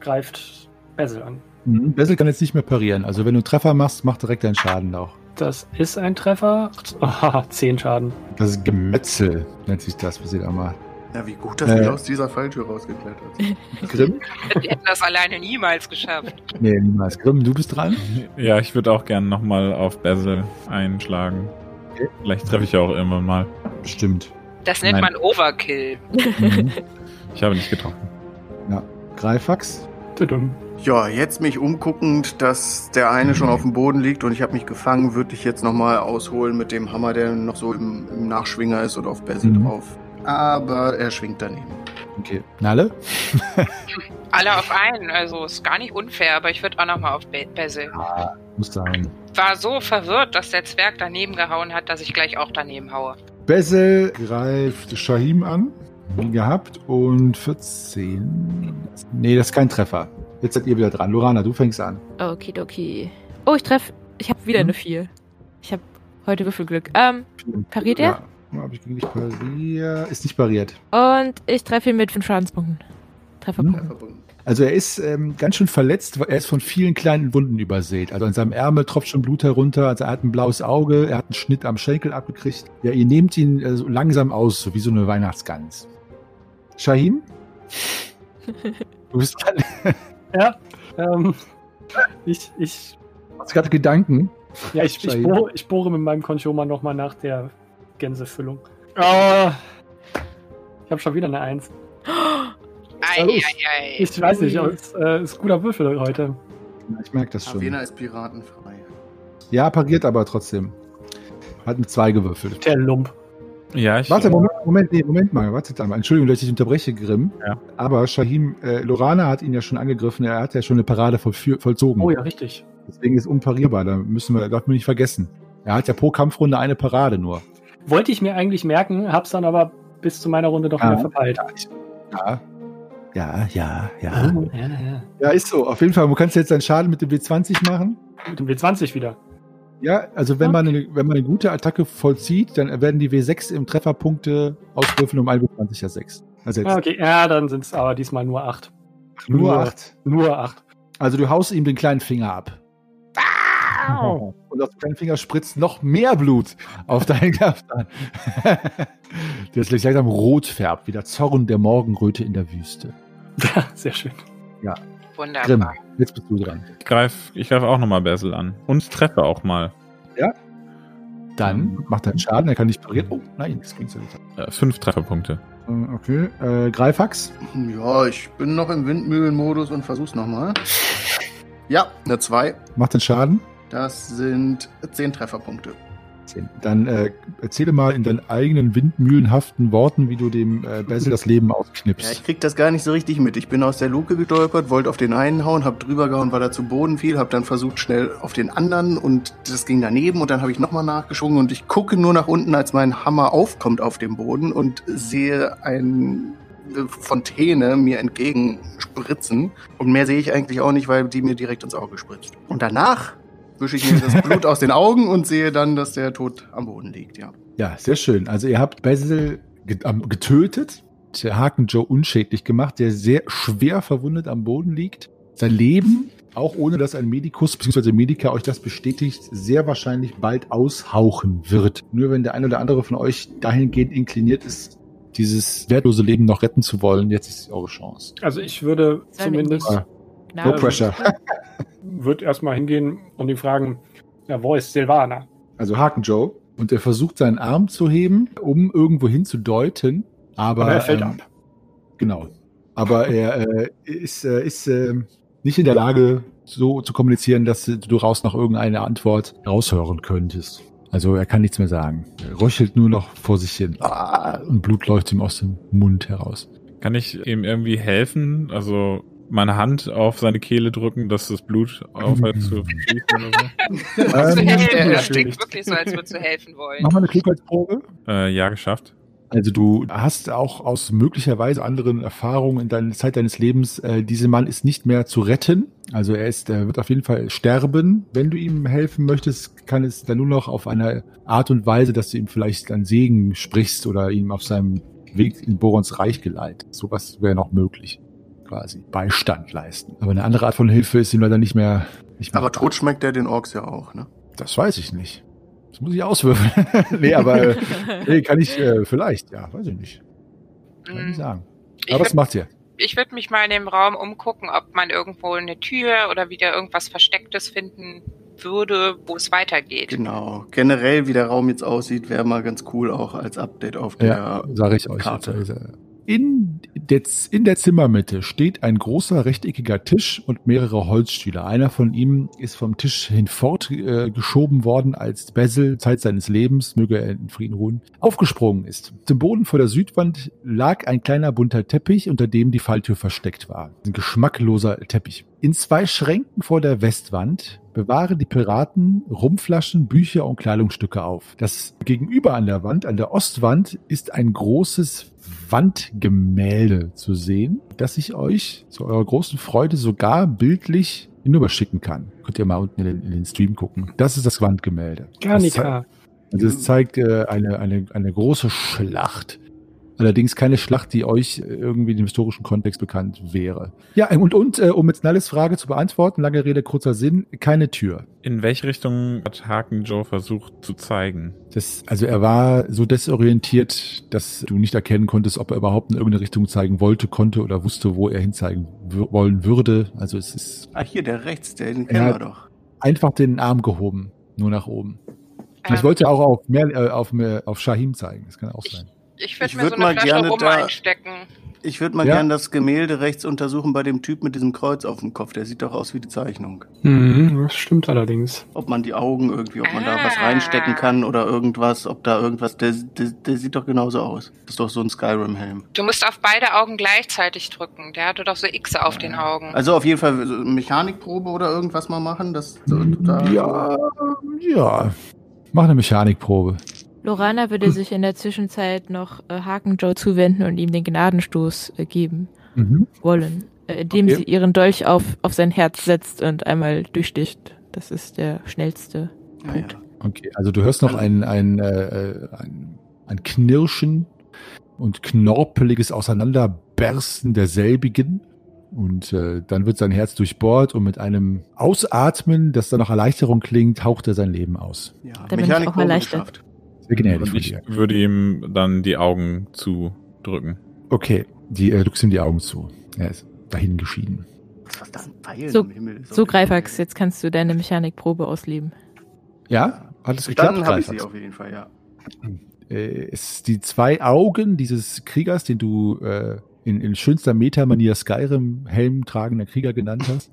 greift Basil an. Mhm. Bessel kann jetzt nicht mehr parieren. Also wenn du einen Treffer machst, mach direkt deinen Schaden auch. Das ist ein Treffer. Aha, 10 Schaden. Das ist Gemetzel, nennt sich das, was ihr da macht. Ja, wie gut, dass Äh. wir aus dieser Falltür rausgeklettert sind. Grimm? Wir hätten das alleine niemals geschafft. Nee, niemals. Grimm, du bist dran. Ja, ich würde auch gerne nochmal auf Basil einschlagen. Okay. Vielleicht treffe ich ja auch irgendwann mal. Bestimmt. Das nennt Nein. man Overkill. Mhm. Ich habe nicht getroffen. Greifax? Tudum. Ja, jetzt mich umguckend, dass der eine schon auf dem Boden liegt und ich habe mich gefangen, würde ich jetzt nochmal ausholen mit dem Hammer, der noch so im, im Nachschwinger ist und auf Basil Mhm. drauf. Aber er schwingt daneben. Okay. Nalle? Alle auf einen, also ist gar nicht unfair, aber ich würde auch nochmal auf Be- Basil. Muss sein. War so verwirrt, dass der Zwerg daneben gehauen hat, dass ich gleich auch daneben haue. Bessel greift Shahim an. Wie gehabt. Und 14. Nee, das ist kein Treffer. Jetzt seid ihr wieder dran. Lorana, du fängst an. Okidoki. Oh, ich treffe. Ich habe wieder Hm? eine 4. Ich habe heute Würfelglück. Ähm, Pariert er? Ja. Hab ich gegen dich pariert. Ist nicht pariert. und ich treffe ihn mit 5 Schadenspunkten. Trefferpunkten. Verbunden. Also er ist ähm, ganz schön verletzt, weil er ist von vielen kleinen Wunden übersät. Also an seinem Ärmel tropft schon Blut herunter, also er hat ein blaues Auge, er hat einen Schnitt am Schenkel abgekriegt. Ja, ihr nehmt ihn äh, so langsam aus, so wie so eine Weihnachtsgans. Shahim? Du bist dran. Ja, ähm, ich, ich, hast gerade Gedanken. ja, ich, ich, bohre, ich bohre mit meinem Conchoma nochmal nach der Gänsefüllung. Ah, ich habe schon wieder eine Eins. Ei, los? ei, ei. Ich weiß nicht, aber es äh, ist guter Würfel heute. Ja, Ich merke das schon. Avena ist piratenfrei. Ja, pariert aber trotzdem. Hat eine 2 gewürfelt. Der Lump. Ja, ich. Warte, Moment, Moment, nee, Moment mal, wartet einmal. Entschuldigung, dass ich dich unterbreche, Grimm. Ja. Aber Shahim, äh, Lorana hat ihn ja schon angegriffen, er hat ja schon eine Parade vollfü- vollzogen. Oh ja, richtig. Deswegen ist unparierbar, da müssen wir, darf man nicht vergessen. Er hat ja pro Kampfrunde eine Parade nur. Wollte ich mir eigentlich merken, hab's dann aber bis zu meiner Runde doch Ja. wieder verpeilt. Ja. Ja, ja, ja. Ah, ja, ja. Ja, ist so. Auf jeden Fall, du kannst jetzt deinen Schaden mit dem W20 machen. Mit dem W20 wieder. Ja, also wenn man, eine, wenn man eine gute Attacke vollzieht, dann werden die W6 im Trefferpunkte auswürfeln um ein W20 ja 6. Also jetzt Ah, okay, ja, dann sind es aber diesmal nur acht. nur nur- 8. Nur acht. Also du haust ihm den kleinen Finger ab. Und auf den kleinen Finger spritzt noch mehr Blut auf deinen Kaftan. der sich langsam rot färbt, wie der Zorn der Morgenröte in der Wüste. Ja, sehr schön. Grimm, Wunderbar. jetzt bist du dran. Ich greife ich greif auch nochmal Basil an. Und treffe auch mal. Dann macht er einen Schaden, er kann nicht parieren. Oh, nein, das klingt so gut. Äh, fünf Trefferpunkte. Äh, Okay, äh, Greifax. Ja, ich bin noch im Windmühlenmodus und versuch's nochmal. Ja, eine 2. Macht den Schaden. Das sind 10 Trefferpunkte. Zehn. Dann äh, erzähle mal in deinen eigenen windmühlenhaften Worten, wie du dem äh, Basil das Leben Ja, ich krieg das gar nicht so richtig mit. Ich bin aus der Luke gestolpert, wollte auf den einen hauen, hab drüber gehauen, weil er zu Boden fiel, hab dann versucht schnell auf den anderen und das ging daneben und dann habe ich nochmal nachgeschwungen und ich gucke nur nach unten, als mein Hammer aufkommt auf dem Boden und sehe eine Fontäne mir entgegen spritzen und mehr sehe ich eigentlich auch nicht, weil die mir direkt ins Auge spritzt. Und danach wische ich mir das Blut aus den Augen und sehe dann, dass der tot am Boden liegt, ja. Ja, sehr schön. Also ihr habt Basil am- getötet, der Haken Joe unschädlich gemacht, der sehr schwer verwundet am Boden liegt. Sein Leben, auch ohne dass ein Medikus bzw. Mediker euch das bestätigt, sehr wahrscheinlich bald aushauchen wird. Nur wenn der ein oder andere von euch dahingehend inkliniert ist, dieses wertlose Leben noch retten zu wollen, jetzt ist eure Chance. Also ich würde zumindest Ah, No pressure. würde erstmal hingehen und ihn fragen, ja, wo ist Silvana? Also Haken Joe. Und er versucht seinen Arm zu heben, um irgendwo hin zu deuten. Aber, Aber er fällt ähm, ab. Genau. Aber er äh, ist, äh, ist äh, nicht in der Lage, so zu kommunizieren, dass du daraus noch irgendeine Antwort raushören könntest. Also er kann nichts mehr sagen. Er röchelt nur noch vor sich hin. Ah, und Blut läuft ihm aus dem Mund heraus. Kann ich ihm irgendwie helfen? Also meine Hand auf seine Kehle drücken, dass das Blut aufhört zu fließen oder so? Ähm, erstickt. klingt wirklich so, als würdest du helfen wollen. Mach mal eine Klugheitsprobe. Äh, ja, geschafft. Also du hast auch aus möglicherweise anderen Erfahrungen in deiner Zeit deines Lebens, äh, dieser Mann ist nicht mehr zu retten. Also er ist, er wird auf jeden Fall sterben. Wenn du ihm helfen möchtest, kann es dann nur noch auf eine Art und Weise, dass du ihm vielleicht einen Segen sprichst oder ihm auf seinem Weg in Borons Reich geleitet. Sowas wäre noch möglich. Quasi Beistand leisten. Aber eine andere Art von Hilfe ist ihm leider nicht mehr. Nicht mehr Aber tot schmeckt der den Orks ja auch, ne? Das weiß ich nicht. Das muss ich auswürfeln. nee, aber äh, nee, kann ich äh, vielleicht, ja, weiß ich nicht. Kann ich nicht Mm, sagen. Ich Aber was macht ihr? Ich würde mich mal in dem Raum umgucken, ob man irgendwo eine Tür oder wieder irgendwas Verstecktes finden würde, wo es weitergeht. Genau. Generell, wie der Raum jetzt aussieht, wäre mal ganz cool auch als Update auf der. Ja, sage ich euch. Karte. jetzt. Also, In der, in der Zimmermitte steht ein großer rechteckiger Tisch und mehrere Holzstühle. Einer von ihm ist vom Tisch hinfort äh, geschoben worden, als Basil, Zeit seines Lebens, möge er in Frieden ruhen, aufgesprungen ist. Zum Boden vor der Südwand lag ein kleiner bunter Teppich, unter dem die Falltür versteckt war. Ein geschmackloser Teppich. In zwei Schränken vor der Westwand bewahren die Piraten Rumflaschen, Bücher und Kleidungsstücke auf. Das gegenüber an der Wand, an der Ostwand, ist ein großes Wandgemälde zu sehen, das ich euch zu eurer großen Freude sogar bildlich hinüberschicken kann. Könnt ihr mal unten in den, in den Stream gucken. Das ist das Wandgemälde. Das zei- Garnica. also es zeigt äh, eine, eine, eine große Schlacht. Allerdings keine Schlacht, die euch äh, irgendwie im historischen Kontext bekannt wäre. Ja, und, und äh, um jetzt Nalles Frage zu beantworten, lange Rede, kurzer Sinn, keine Tür. In welche Richtung hat Haken Joe versucht zu zeigen? Das, also er war so desorientiert, dass du nicht erkennen konntest, ob er überhaupt in irgendeine Richtung zeigen wollte, konnte oder wusste, wo er hinzeigen wollen würde. Also es ist Ah, hier, der rechts, der, den Ja. kennen wir doch. einfach den Arm gehoben, nur nach oben. ich Ähm, wollte auch auf, mehr, äh, auf, mehr, auf Shahim zeigen, das kann auch sein. Ich würde würd so eine mal Flasche gerne Rum da- einstecken. Ich würde mal Ja. gern das Gemälde rechts untersuchen bei dem Typ mit diesem Kreuz auf dem Kopf. Der sieht doch aus wie die Zeichnung. Mhm, das stimmt allerdings. Ob man die Augen irgendwie, ob man da was Ah. reinstecken kann oder irgendwas, ob da irgendwas, der, der, der sieht doch genauso aus. Das ist doch so ein Skyrim-Helm. Du musst auf beide Augen gleichzeitig drücken. Der hatte doch so X auf den Augen. Also auf jeden Fall so eine Mechanikprobe oder irgendwas mal machen. Das, da, Ja, ja. Mach eine Mechanikprobe. Lorana würde sich in der Zwischenzeit noch äh, Haken Joe zuwenden und ihm den Gnadenstoß äh, geben Mhm. wollen, äh, indem Okay. sie ihren Dolch auf, auf sein Herz setzt und einmal durchsticht. Das ist der schnellste. Ja, ja. Okay, also du hörst noch ein, ein, äh, ein, ein Knirschen und knorpeliges Auseinanderbersten derselbigen. Und äh, dann wird sein Herz durchbohrt und mit einem Ausatmen, das dann noch Erleichterung klingt, haucht er sein Leben aus. ja. bin ich auch erleichtert. Geschafft. Sehr gnädig Und von ich dir. würde ihm dann die Augen zudrücken. Okay, die, äh, du drückst ihm die Augen zu. Er ist dahin geschieden. Was da ein Pfeil So- im Himmel. So, Greifax, jetzt kannst du deine Mechanikprobe ausleben. Ja, hat es geklappt? Dann habe ich sie auf jeden Fall, ja. äh, es die zwei Augen dieses Kriegers, den du äh, in, in schönster Meta-Manier Skyrim-Helm tragender Krieger genannt hast,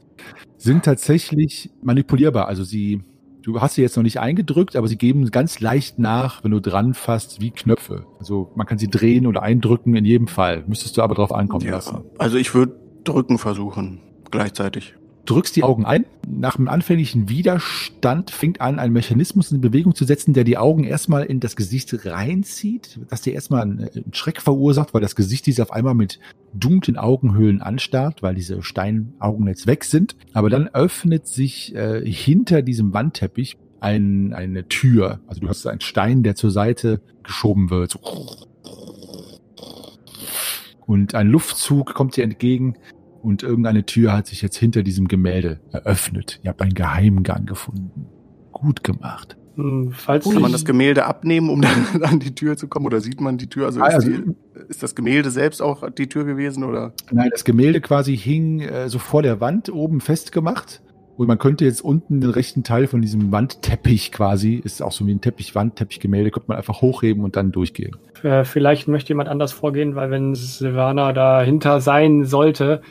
sind tatsächlich manipulierbar. Also sie, du hast sie jetzt noch nicht eingedrückt, aber sie geben ganz leicht nach, wenn du dran fasst, wie Knöpfe. Also man kann sie drehen oder eindrücken in jedem Fall. Müsstest du aber drauf ankommen ja. lassen. Also ich würde drücken versuchen, gleichzeitig. Drückst die Augen ein. Nach einem anfänglichen Widerstand fängt an, ein Mechanismus in Bewegung zu setzen, der die Augen erstmal in das Gesicht reinzieht, dass dir erstmal einen, einen Schreck verursacht, weil das Gesicht diese auf einmal mit dunklen Augenhöhlen anstarrt, weil diese Steinaugen jetzt weg sind. Aber dann öffnet sich äh, hinter diesem Wandteppich ein, eine Tür. Also du hast einen Stein, der zur Seite geschoben wird. Und ein Luftzug kommt dir entgegen und irgendeine Tür hat sich jetzt hinter diesem Gemälde eröffnet. Ihr habt einen Geheimgang gefunden. Gut gemacht. Hm, Falls Kann man das Gemälde abnehmen, um dann an die Tür zu kommen? Oder sieht man die Tür? Also, Ah, ist, also- die, ist das Gemälde selbst auch die Tür gewesen? Oder? Nein, das Gemälde quasi hing äh, so vor der Wand oben festgemacht. Und man könnte jetzt unten den rechten Teil von diesem Wandteppich quasi, ist auch so wie ein Teppich, Wandteppichgemälde, könnte man einfach hochheben und dann durchgehen. Äh, vielleicht möchte jemand anders vorgehen, weil wenn Silvana dahinter sein sollte,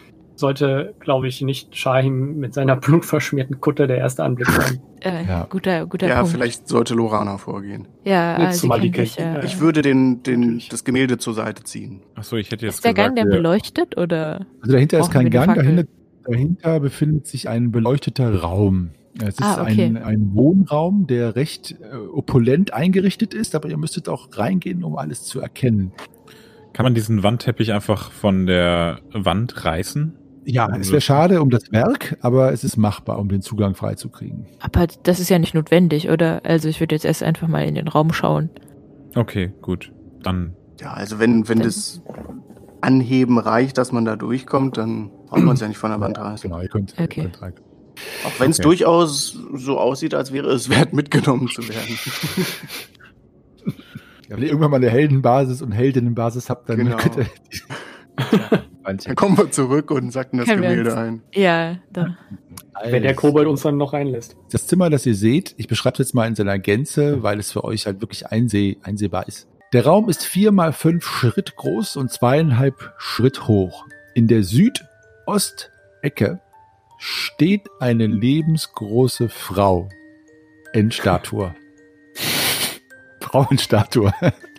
sollte, glaube ich, nicht Shahim mit seiner blutverschmierten Kutte der erste Anblick sein. Äh, Ja. Guter, guter Ja, Punkt. vielleicht sollte Lorana vorgehen. Ja, äh, Jetzt sie mal die kennt dich, Kette. äh, Ich würde den, den, das Gemälde zur Seite ziehen. Achso, ich hätte jetzt Ist der Gang gesagt, denn wir- beleuchtet oder? Also dahinter ist kein Gang, dahinter, dahinter befindet sich ein beleuchteter Raum. Es ist Ah, okay. ein, ein Wohnraum, der recht äh, opulent eingerichtet ist, aber ihr müsstet auch reingehen, um alles zu erkennen. Kann man diesen Wandteppich einfach von der Wand reißen? Ja, es wäre schade um das Werk, aber es ist machbar, um den Zugang freizukriegen. Aber das ist ja nicht notwendig, oder? Also ich würde jetzt erst einfach mal in den Raum schauen. Okay, gut. Dann Ja, also wenn, wenn Dann- das Anheben reicht, dass man da durchkommt, dann braucht man es ja nicht von der Wand reißen. Genau, ihr könnt, Okay. ihr könnt rein. Auch wenn es Okay. durchaus so aussieht, als wäre es wert, mitgenommen zu werden. Ja, wenn ihr irgendwann mal eine Heldenbasis und Heldinnenbasis habt, dann Genau. könnt ihr Dann kommen wir zurück und sacken das Können Gemälde ein. Ja, doch. Wenn der Kobold uns dann noch reinlässt. Das Zimmer, das ihr seht, ich beschreibe es jetzt mal in seiner Gänze, weil es für euch halt wirklich einseh, einsehbar ist. Der Raum ist vier mal fünf Schritt groß und zweieinhalb Schritt hoch. In der Südostecke steht eine lebensgroße Frau in Statue. Frauenstatue.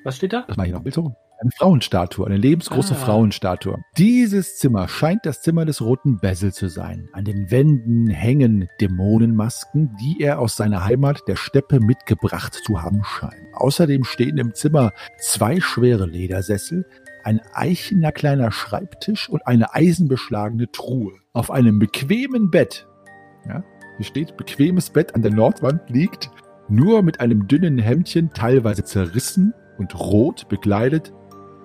Was steht da? Das mache ich noch ein Bild so. Eine Frauenstatue, eine lebensgroße Ah. Frauenstatue. Dieses Zimmer scheint das Zimmer des roten Bessel zu sein. An den Wänden hängen Dämonenmasken, die er aus seiner Heimat der Steppe mitgebracht zu haben scheint. Außerdem stehen im Zimmer zwei schwere Ledersessel, ein eichener kleiner Schreibtisch und eine eisenbeschlagene Truhe. Auf einem bequemen Bett, ja, hier steht bequemes Bett an der Nordwand liegt, nur mit einem dünnen Hemdchen, teilweise zerrissen und rot bekleidet,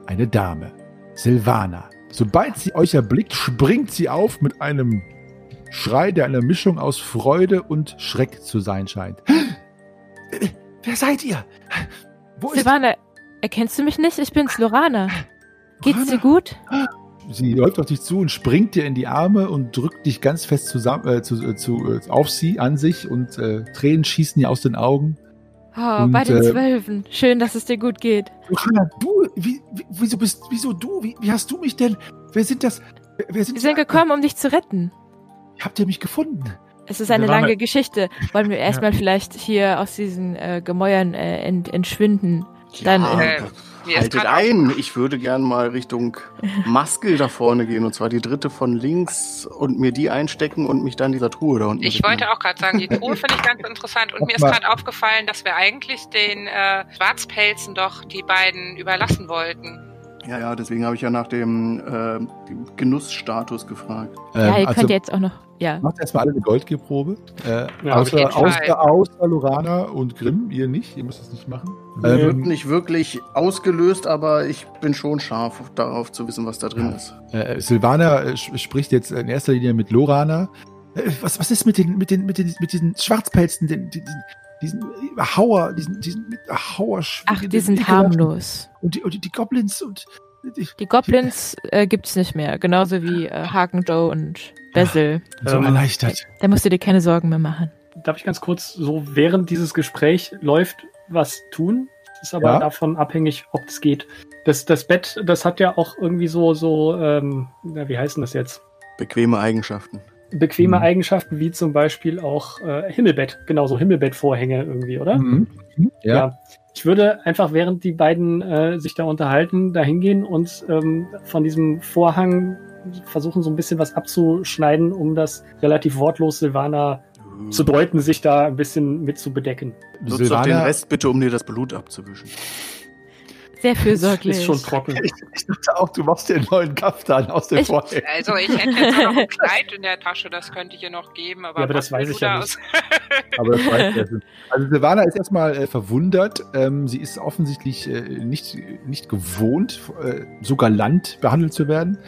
eine Dame, Silvana. Sobald sie euch erblickt, springt sie auf mit einem Schrei, der eine Mischung aus Freude und Schreck zu sein scheint. Wer seid ihr? Wo ist Silvana, erkennst du mich nicht? Ich bin's, Lorana. Geht's dir gut? Sie läuft auf dich zu und springt dir in die Arme und drückt dich ganz fest zusammen, äh, zu, äh, zu, äh, auf sie, an sich und äh, Tränen schießen ihr aus den Augen. Oh, Und, bei den äh, Zwölfen. Schön, dass es dir gut geht. Johanna, du, wie, wie, wieso bist, wieso du? Wie, wie hast du mich denn? Wer sind das? Wer, wer sind Wir sind gekommen, um dich zu retten. Habt ihr mich gefunden? Es ist eine lange halt- Geschichte. Wollen wir erstmal vielleicht hier aus diesen äh, Gemäuern äh, ent, entschwinden? Dann, ja, äh, mir haltet ein. Ich würde gern mal Richtung Maskel da vorne gehen. Und zwar die dritte von links und mir die einstecken und mich dann dieser Truhe da unten Ich widmen. wollte auch gerade sagen, die Truhe finde ich ganz interessant und mir ist gerade aufgefallen, dass wir eigentlich den äh, Schwarzpelzen doch die beiden überlassen wollten. Ja, ja, deswegen habe ich ja nach dem äh, Genussstatus gefragt. ja, ihr also, könnt jetzt auch noch. Ja. Macht erstmal alle eine Goldgierprobe. Äh, Ja, außer, Fall. außer, außer Lorana und Grimm, ihr nicht, ihr müsst es nicht machen. Nee. Wird Ähm, nicht wirklich ausgelöst, aber ich bin schon scharf darauf zu wissen, was da drin ist. äh, Silvana äh, spricht jetzt in erster Linie mit Lorana. Äh, was, was ist mit den, mit den, mit den, mit diesen Schwarzpelzen, den, die- diesen, diesen Hauer, diesen, diesen mit Hauer Ach, die sind harmlos. Und die, und die, die Goblins und die, Die Goblins äh, gibt's nicht mehr. Genauso wie äh, Haken Joe und Basil. so Ähm, erleichtert. Da musst du dir keine Sorgen mehr machen. Darf ich ganz kurz so während dieses Gespräch läuft was tun? Das ist aber Ja. davon abhängig, ob es geht. Das, das Bett, das hat ja auch irgendwie so, so, ähm, na, wie heißt denn das jetzt? Bequeme Eigenschaften. Bequeme Mhm. Eigenschaften wie zum Beispiel auch äh, Himmelbett, genauso Himmelbettvorhänge irgendwie, oder? Mhm. Mhm. Ja. Ja. Ich würde einfach, während die beiden äh, sich da unterhalten, da hingehen und ähm, von diesem Vorhang versuchen, so ein bisschen was abzuschneiden, um das relativ wortlos Silvana zu deuten, sich da ein bisschen mit zu bedecken. Nutz doch den Silvana, Rest bitte, um dir das Blut abzuwischen. Sehr fürsorglich. Ist schon trocken. ich, ich dachte auch, du machst dir einen neuen Kaftan aus dem Vorhang. Also ich hätte jetzt noch ein Kleid in der Tasche, das könnte ich ihr noch geben, aber, Ja, aber das weiß ich ja da nicht. aus- Aber das weiß ich nicht. Also Silvana ist erstmal äh, verwundert. Ähm, sie ist offensichtlich äh, nicht, nicht gewohnt, äh, so galant behandelt zu werden.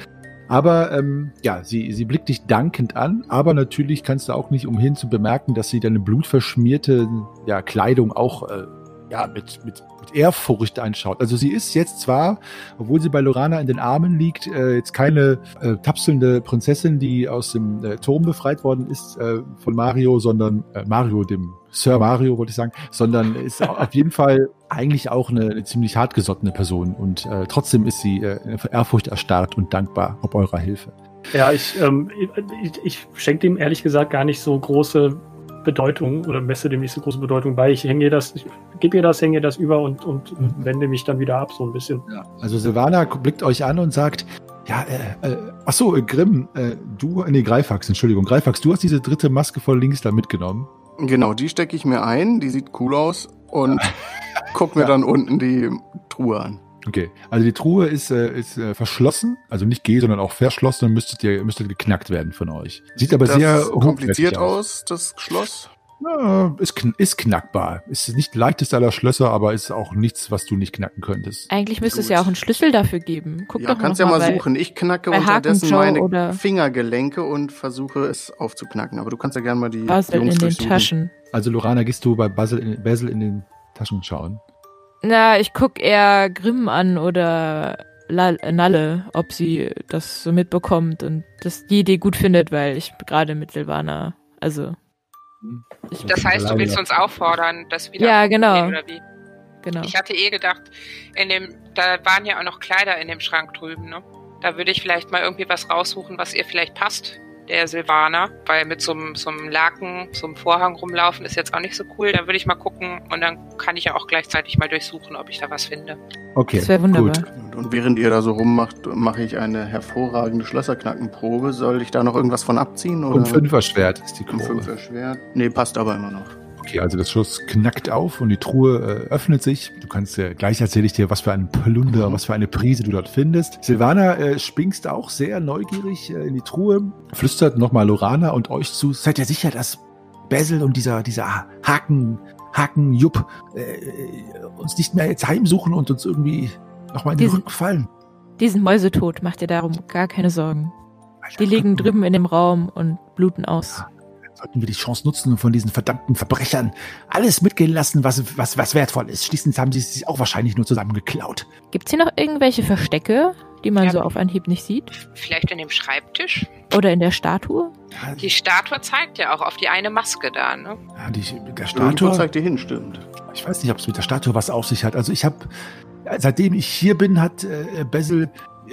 Aber ähm, ja, sie, sie blickt dich dankend an, aber natürlich kannst du auch nicht umhin zu bemerken, dass sie deine blutverschmierte ja, Kleidung auch äh, ja, mit, mit, mit Ehrfurcht anschaut. Also sie ist jetzt zwar, obwohl sie bei Lorana in den Armen liegt, äh, jetzt keine äh, tapselnde Prinzessin, die aus dem äh, Turm befreit worden ist äh, von Mario, sondern äh, Mario, dem Sir Mario, wollte ich sagen, sondern ist auf jeden Fall eigentlich auch eine, eine ziemlich hartgesottene Person und äh, trotzdem ist sie äh, Ehrfurcht erstarrt und dankbar ob eurer Hilfe. Ja, ich, ähm, ich, ich schenke dem ehrlich gesagt gar nicht so große Bedeutung oder messe dem nicht so große Bedeutung bei. Ich hänge das, ich gebe ihr das, hänge das über und, und wende mich dann wieder ab, so ein bisschen. Also Silvana blickt euch an und sagt, ja, äh, äh, ach so, äh, Grimm, äh, du, nee, Greifax, Entschuldigung, Greifax, du hast diese dritte Maske von links da mitgenommen. Genau, die stecke ich mir ein, die sieht cool aus und guck mir Ja. dann unten die Truhe an. Okay, also die Truhe ist, äh, ist äh, verschlossen, also nicht G, sondern auch verschlossen und müsstet ihr müsstet geknackt werden von euch. Sieht aber das sehr kompliziert hochwertig aus, das Schloss. Ja, ist, kn ist knackbar. Ist nicht leichteste aller Schlösser, aber ist auch nichts, was du nicht knacken könntest. Eigentlich müsste es Gut. ja auch einen Schlüssel dafür geben. Guck ja, doch kannst noch ja mal bei- suchen. Ich knacke unterdessen meine oder- Fingergelenke und versuche es aufzuknacken. Aber du kannst ja gerne mal die Basel Jungs in den durchsuchen. Taschen. Also Lorana, gehst du bei Basil in, Basil in den Taschen schauen? Na, ich guck eher Grimm an oder La Nalle, ob sie das so mitbekommt und das die Idee gut findet, weil ich gerade mit Silvana, also ich, Das heißt, du willst uns auffordern, das wieder Ja, genau. oder wie? genau. Ich hatte eh gedacht, in dem, da waren ja auch noch Kleider in dem Schrank drüben, ne? Da würde ich vielleicht mal irgendwie was raussuchen, was ihr vielleicht passt, der Silvaner, weil mit so einem, so einem Laken, so einem Vorhang rumlaufen ist jetzt auch nicht so cool. Da würde ich mal gucken und dann kann ich ja auch gleichzeitig mal durchsuchen, ob ich da was finde. Okay, Das wäre wunderbar. gut. Und- Und während ihr da so rummacht, mache ich eine hervorragende Schlösserknackenprobe. Soll ich da noch irgendwas von abziehen? Oder? Um Fünfer-Schwert ist die Um Probe. Fünfer Schwert. Nee, passt aber immer noch. Okay, also das Schloss knackt auf und die Truhe äh, öffnet sich. Du kannst äh, gleich erzähle ich dir, was für ein Plunder, was für eine Prise du dort findest. Silvana äh, springst auch sehr neugierig äh, in die Truhe, flüstert nochmal Lorana und euch zu. Seid ihr sicher, dass Basil und dieser, dieser Haken, Haken Jupp äh, uns nicht mehr jetzt heimsuchen und uns irgendwie nochmal in den Diesen- Rücken fallen? Die sind mäusetot, macht dir darum gar keine Sorgen. Die liegen drüben in dem Raum und bluten aus. Sollten wir die Chance nutzen und von diesen verdammten Verbrechern alles mitgehen lassen, was, was, was wertvoll ist. Schließlich haben sie es sich auch wahrscheinlich nur zusammengeklaut. Gibt's hier noch irgendwelche Verstecke, die man Ja. so auf Anhieb nicht sieht? Vielleicht in dem Schreibtisch? Oder in der Statue? Die Statue zeigt ja auch auf die eine Maske da, ne? ja, die, mit der Irgendwo Statue, zeigt ihr hin, stimmt. ich weiß nicht, ob es mit der Statue was auf sich hat. Also ich habe, seitdem ich hier bin, hat äh, Basil äh,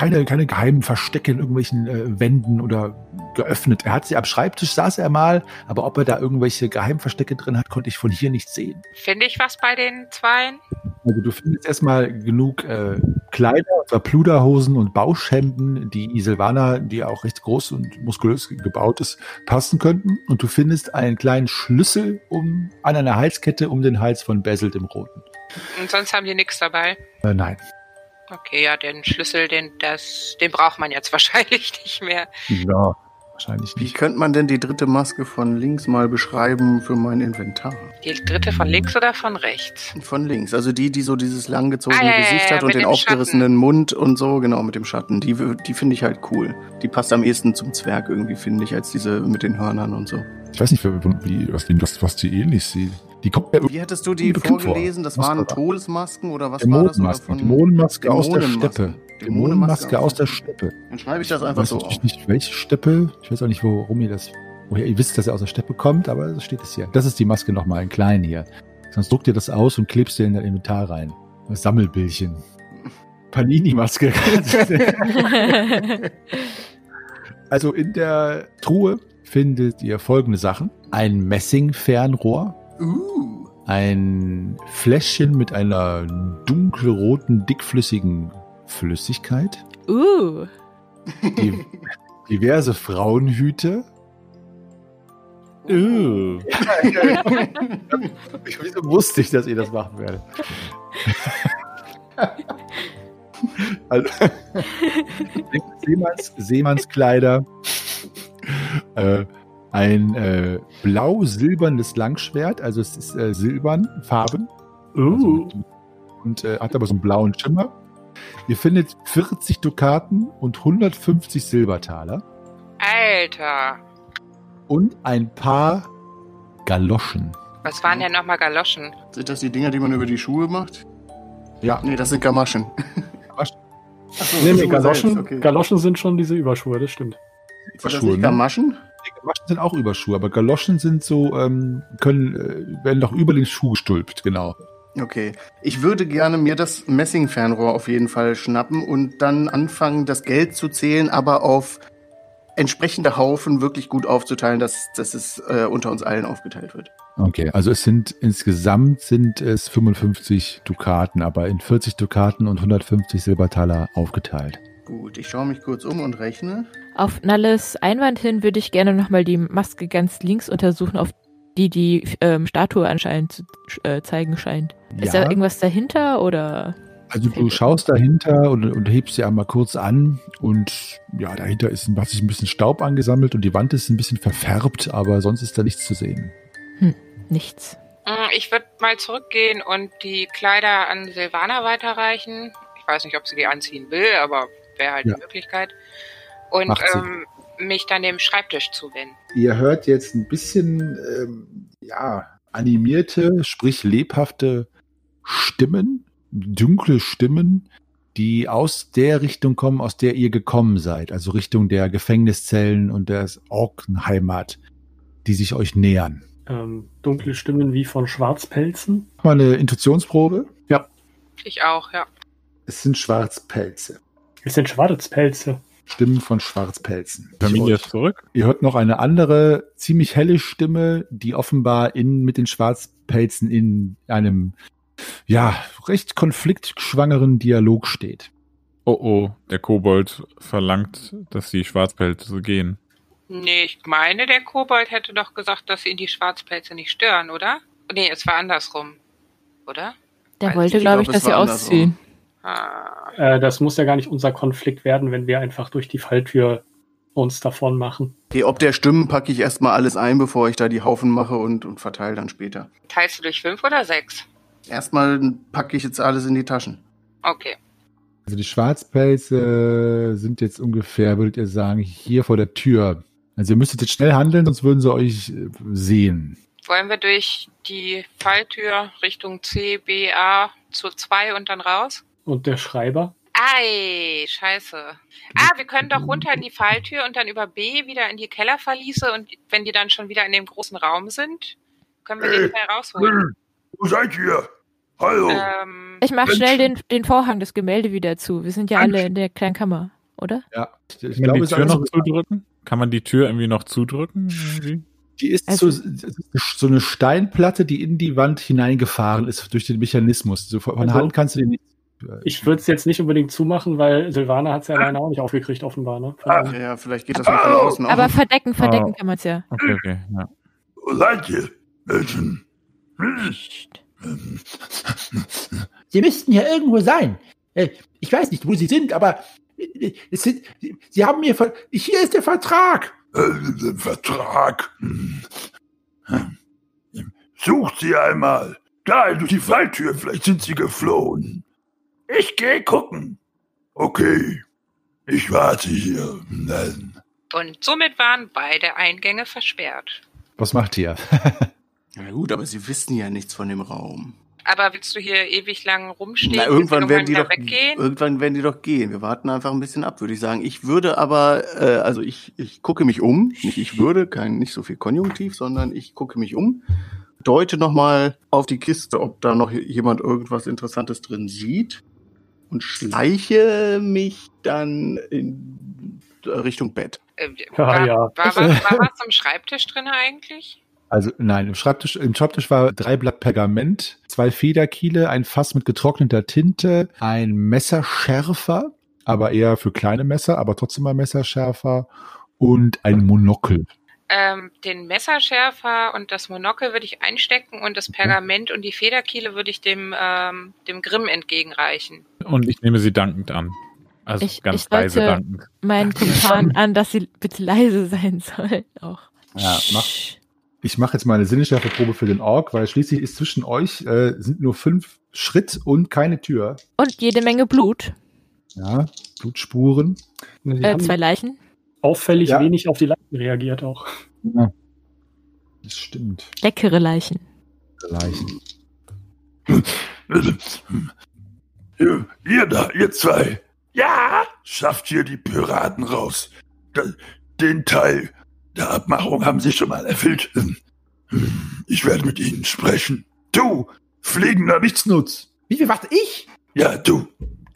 keine, keine geheimen Verstecke in irgendwelchen äh, Wänden oder geöffnet. Er hat sie am Schreibtisch, saß er mal, aber ob er da irgendwelche Geheimverstecke drin hat, konnte ich von hier nicht sehen. Finde ich was bei den Zweien? Also du findest erstmal genug äh, Kleider, zwar Pluderhosen und Bauschhemden, die Silvana, die auch recht groß und muskulös gebaut ist, passen könnten. Und du findest einen kleinen Schlüssel um, an einer Halskette um den Hals von Basil dem Roten. Und sonst haben die nichts dabei. Äh, nein. Okay, ja, den Schlüssel, den, das, den braucht man jetzt wahrscheinlich nicht mehr. Ja, wahrscheinlich Wie nicht. könnte man denn die dritte Maske von links mal beschreiben für mein Inventar? Die dritte von links oder von rechts? Von links, also die, die so dieses langgezogene Ah, ja, ja, Gesicht ja, hat und den aufgerissenen Mund und so, genau, mit dem Schatten. Die, die finde ich halt cool. Die passt am ehesten zum Zwerg irgendwie, finde ich, als diese mit den Hörnern und so. Ich weiß nicht, wie, was, was, was die ähnlich sieht. Die kommt ja Wie hattest du die vorgelesen? Das waren war- Todesmasken oder was war das? Oder Dämonenmaske. Aus der Dämonenmasken. Steppe. Dämonenmaske aus der Steppe. Dann schreibe ich das Ich einfach weiß so auf. natürlich nicht, welche Steppe. Ich weiß auch nicht, worum ihr das. Woher ihr wisst, dass er aus der Steppe kommt, aber das steht es hier. Das ist die Maske nochmal in klein hier. Sonst druckt ihr das aus und klebst ihr in dein Inventar rein. Das Sammelbildchen. Panini-Maske. also in der Truhe findet ihr folgende Sachen. Ein Messingfernrohr, Uh, ein Fläschchen mit einer dunkelroten, dickflüssigen Flüssigkeit, uh, die, diverse Frauenhüte. Äh. Wieso wusste ich, dass ihr das machen werdet? also, Seemanns, Seemannskleider, äh, ein äh, blau-silbernes Langschwert, also es ist äh, silbern, Farben, also Uh, mit- und äh, hat aber so einen blauen Schimmer. Ihr findet 40 Dukaten und 150 Silbertaler Alter, und ein paar Galoschen. was waren denn nochmal Galoschen? sind das die Dinger, die man über die Schuhe macht? Ja, Nee, das sind Gamaschen. Gamaschen. Ach so, nee, nee, Galoschen, selbst, okay. Galoschen sind schon diese Überschuhe, das stimmt. Sind das Überschuhe, nicht ne? Die Gamaschen sind auch Überschuhe, aber Galoschen sind so, ähm, können, äh, werden doch über den Schuh gestülpt, genau. Okay. Ich würde gerne mir das Messingfernrohr auf jeden Fall schnappen und dann anfangen, das Geld zu zählen, aber auf entsprechende Haufen wirklich gut aufzuteilen, dass, dass es äh, unter uns allen aufgeteilt wird. Okay, also es sind insgesamt sind es 55 Dukaten, aber in 40 Dukaten und 150 Silbertaler aufgeteilt. Gut, ich schaue mich kurz um und rechne. Auf Nalles Einwand hin würde ich gerne nochmal die Maske ganz links untersuchen, auf die die ähm, Statue anscheinend zu äh, zeigen scheint. Ist da irgendwas dahinter oder? Also du schaust dahinter und, und hebst sie einmal kurz an Und ja, dahinter ist, hat sich ein bisschen Staub angesammelt und die Wand ist ein bisschen verfärbt, aber sonst ist da nichts zu sehen. Nichts. Mm, Ich würde mal zurückgehen und die Kleider an Silvana weiterreichen. Ich weiß nicht, ob sie die anziehen will, aber wäre halt Ja. die Möglichkeit. Und ähm, mich dann dem Schreibtisch zuwenden. Ihr hört jetzt ein bisschen, ähm, ja, animierte, sprich lebhafte Stimmen, dunkle Stimmen, die aus der Richtung kommen, aus der ihr gekommen seid, also Richtung der Gefängniszellen und der Orkenheimat, die sich euch nähern. Ähm, dunkle Stimmen wie von Schwarzpelzen. Mach Mal eine Intuitionsprobe. Ich auch, ja. Es sind Schwarzpelze. Es sind Schwarzpelze. Stimmen von Schwarzpelzen. Familie ist zurück. Ihr hört noch eine andere, ziemlich helle Stimme, die offenbar in, mit den Schwarzpelzen in einem, ja, recht konfliktschwangeren Dialog steht. Oh oh, der Kobold verlangt, dass die Schwarzpelze gehen. Nee, ich meine, der Kobold hätte doch gesagt, dass ihn die Schwarzpelze nicht stören, oder? Nee, es war andersrum. Oder? Der Weiß wollte, glaube ich, glaub, dass sie ausziehen. Ah, Äh, das muss ja gar nicht unser Konflikt werden, wenn wir einfach durch die Falltür uns davon machen. Okay, ob der Stimmen packe ich erstmal alles ein, bevor ich da die Haufen mache und, und verteile dann später. teilst du durch fünf oder sechs? Erstmal packe ich jetzt alles in die Taschen. Okay. Also die Schwarzpelze sind jetzt ungefähr, würdet ihr sagen, hier vor der Tür. Also ihr müsstet jetzt schnell handeln, sonst würden sie euch äh, sehen. Wollen wir durch die Falltür Richtung C, B, A zu zwei und dann raus? Und der Schreiber? Ei, scheiße. Ah, wir können doch runter in die Falltür und dann über B wieder in die Kellerverliese und wenn die dann schon wieder in dem großen Raum sind, können wir den schnell rausholen. Wo seid ihr? Hallo. Ähm, Ich mach Mensch. schnell den, den Vorhang, das Gemälde wieder zu. Wir sind ja alle in der kleinen Kammer, oder? Ja, ich, ich Kann man glaube, die Tür noch zudrücken? Kann man die Tür irgendwie noch zudrücken? Irgendwie? Die ist Also- so, so eine Steinplatte, die in die Wand hineingefahren ist durch den Mechanismus. So von Also- Hand kannst du den nicht. Ich würde es jetzt nicht unbedingt zumachen, weil Silvana hat es ja alleine auch nicht aufgekriegt, offenbar. Ne? Ah. daher- Ja, vielleicht geht das von außen auch. Aber verdecken, verdecken Oh. kann man es ja. Okay, okay. Ja. Wo seid ihr? Menschen. Sie müssten hier irgendwo sein. Äh, Ich weiß nicht, wo Sie sind, aber äh, es sind, Sie haben mir, ver- hier ist der Vertrag. Äh, Vertrag. Hm. Sucht sie einmal. Da, durch die Falltür. Vielleicht sind sie geflohen. Ich geh gucken. Okay. Ich warte hier. Nein. und somit waren beide Eingänge versperrt. Was macht ihr? Na gut, aber sie wissen ja nichts von dem Raum. Aber willst du hier ewig lang rumstehen? Na, irgendwann werden die wieder doch weggehen? irgendwann werden die doch gehen. Wir warten einfach ein bisschen ab, würde ich sagen. Ich würde aber, äh, also ich, ich gucke mich um, nicht ich würde, kein nicht so viel Konjunktiv, sondern ich gucke mich um, deute noch mal auf die Kiste, ob da noch jemand irgendwas Interessantes drin sieht und schleiche mich dann in Richtung Bett. Äh, Ja, war, ja. War, was, war was am Schreibtisch drin eigentlich? Also nein, im Schreibtisch, im Schreibtisch war drei Blatt Pergament, zwei Federkiele, ein Fass mit getrockneter Tinte, ein Messerschärfer, aber eher für kleine Messer, aber trotzdem mal Messerschärfer und ein Monokel. Ähm, den Messerschärfer und das Monokel würde ich einstecken und das Pergament und die Federkiele würde ich dem, ähm, dem Grimm entgegenreichen. Und ich nehme sie dankend an. Also Ich- ganz ich leise dankend. Meinen Kumpan an, dass sie bitte leise sein sollen auch. Ja, mach. Ich mache jetzt mal eine Sinneschärfeprobe für den Ork, weil schließlich ist zwischen euch äh, sind nur fünf Schritt und keine Tür. Und jede Menge Blut. Ja, Blutspuren. Äh, zwei Leichen. Auffällig Ja. wenig auf die Leichen reagiert auch. Das stimmt. Leckere Leichen. Leichen. Ihr, ihr da, ihr zwei. Ja, schafft hier die Piraten raus. Den Teil der Abmachung haben sie schon mal erfüllt. Ich werde mit ihnen sprechen. Du, fliegender Nichtsnutz. Wie viel warte ich? Ja, du,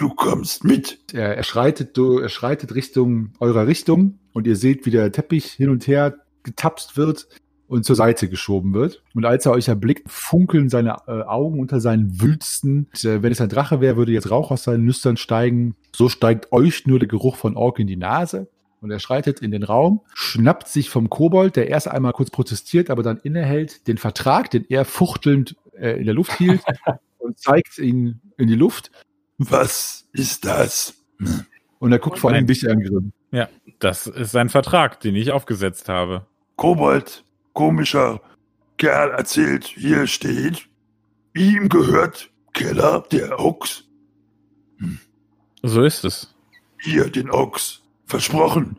du kommst mit. Er, er, schreitet, du, er schreitet Richtung eurer Richtung und ihr seht, wie der Teppich hin und her getapst wird und zur Seite geschoben wird. Und als er euch erblickt, funkeln seine äh, Augen unter seinen Wülsten. Und, äh, wenn es ein Drache wäre, würde jetzt Rauch aus seinen Nüstern steigen. So steigt euch nur der Geruch von Ork in die Nase. Und er schreitet in den Raum, schnappt sich vom Kobold, der erst einmal kurz protestiert, aber dann innehält, den Vertrag, den er fuchtelnd äh, in der Luft hielt, und zeigt ihn in die Luft. Was ist das? Und er guckt vor allem dich an, Grimm. Ja, das ist sein Vertrag, den ich aufgesetzt habe. Kobold, komischer Kerl erzählt, hier steht, ihm gehört Keller, der Ochs. So ist es. Hier, den Ochs. Versprochen,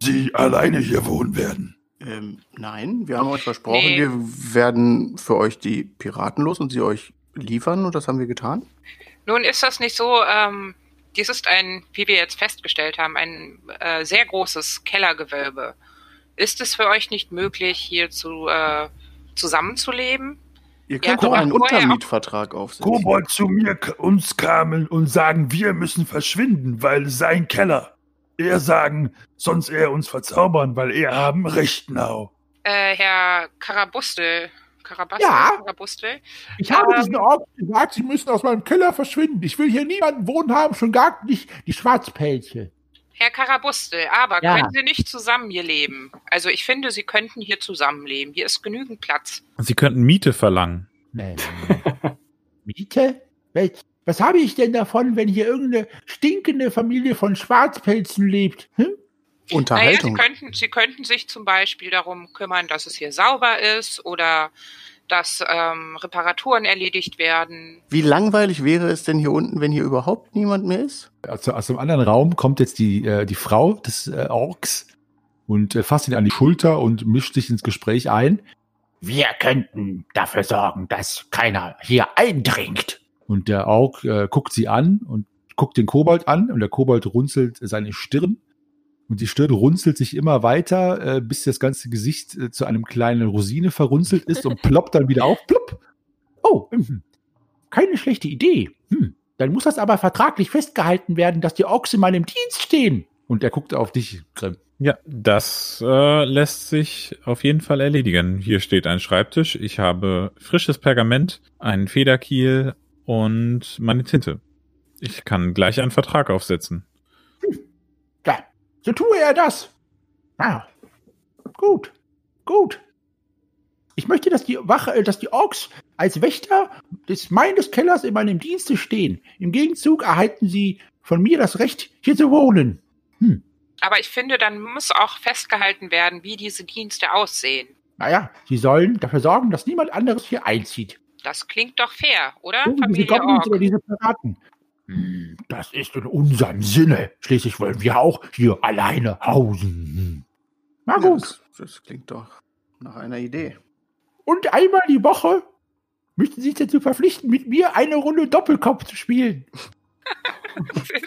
Sie alleine hier wohnen werden. Ähm, nein, wir haben euch versprochen, Nee. wir werden für euch die Piraten los und sie euch liefern und das haben wir getan. Nun ist das nicht so, ähm, dies ist ein, wie wir jetzt festgestellt haben, ein äh, sehr großes Kellergewölbe. Ist es für euch nicht möglich, hier zu, äh, zusammenzuleben? Ihr Ja, könnt doch aber einen Untermietvertrag aufsetzen. Kobold zu mir uns kamen und sagen, wir müssen verschwinden, weil sein Keller. Er sagen, sonst er uns verzaubern, weil er haben Recht now. Äh, Herr Karabustel, Karabastel, Ja? Karabustel, Ich habe Ähm. diesen Orks gesagt, sie müssen aus meinem Keller verschwinden. Ich will hier niemanden wohnen haben, schon gar nicht die Schwarzpelze. Herr Karabustel, aber Ja. können Sie nicht zusammen hier leben? Also ich finde, Sie könnten hier zusammenleben. Hier ist genügend Platz. Sie könnten Miete verlangen. Nee. Miete? Was, was habe ich denn davon, wenn hier irgendeine stinkende Familie von Schwarzpelzen lebt? Hm? Naja, Sie Unterhaltung. könnten, Sie könnten sich zum Beispiel darum kümmern, dass es hier sauber ist oder dass ähm, Reparaturen erledigt werden. Wie langweilig wäre es denn hier unten, wenn hier überhaupt niemand mehr ist? Also aus dem anderen Raum kommt jetzt die, äh, die Frau des äh, Orks und äh, fasst ihn an die Schulter und mischt sich ins Gespräch ein. Wir könnten dafür sorgen, dass keiner hier eindringt. Und der Ork äh, guckt sie an und guckt den Kobold an und der Kobold runzelt seine Stirn. Und die Stirn runzelt sich immer weiter, äh, bis das ganze Gesicht äh, zu einem kleinen Rosine verrunzelt ist und ploppt dann wieder auf. Plopp. Oh, mhm. keine schlechte Idee. Hm. Dann muss das aber vertraglich festgehalten werden, dass die Orks in meinem Dienst stehen. Und er guckt auf dich, Grimm. Ja, das äh, lässt sich auf jeden Fall erledigen. Hier steht ein Schreibtisch. Ich habe frisches Pergament, einen Federkiel und meine Tinte. Ich kann gleich einen Vertrag aufsetzen. So tue er das. Ah, gut, gut. Ich möchte, dass die Wache, äh, dass die Orks als Wächter des meines Kellers in meinem Dienste stehen. Im Gegenzug erhalten sie von mir das Recht, hier zu wohnen. Hm. Aber ich finde, dann muss auch festgehalten werden, wie diese Dienste aussehen. Naja, sie sollen dafür sorgen, dass niemand anderes hier einzieht. Das klingt doch fair, oder? So wie diese Familie Goblins oder diese Piraten. Hm, Das ist in unserem Sinne. Schließlich wollen wir auch hier alleine hausen. Na Ja, gut. das, das klingt doch nach einer Idee. Und einmal die Woche müssen Sie sich dazu verpflichten, mit mir eine Runde Doppelkopf zu spielen.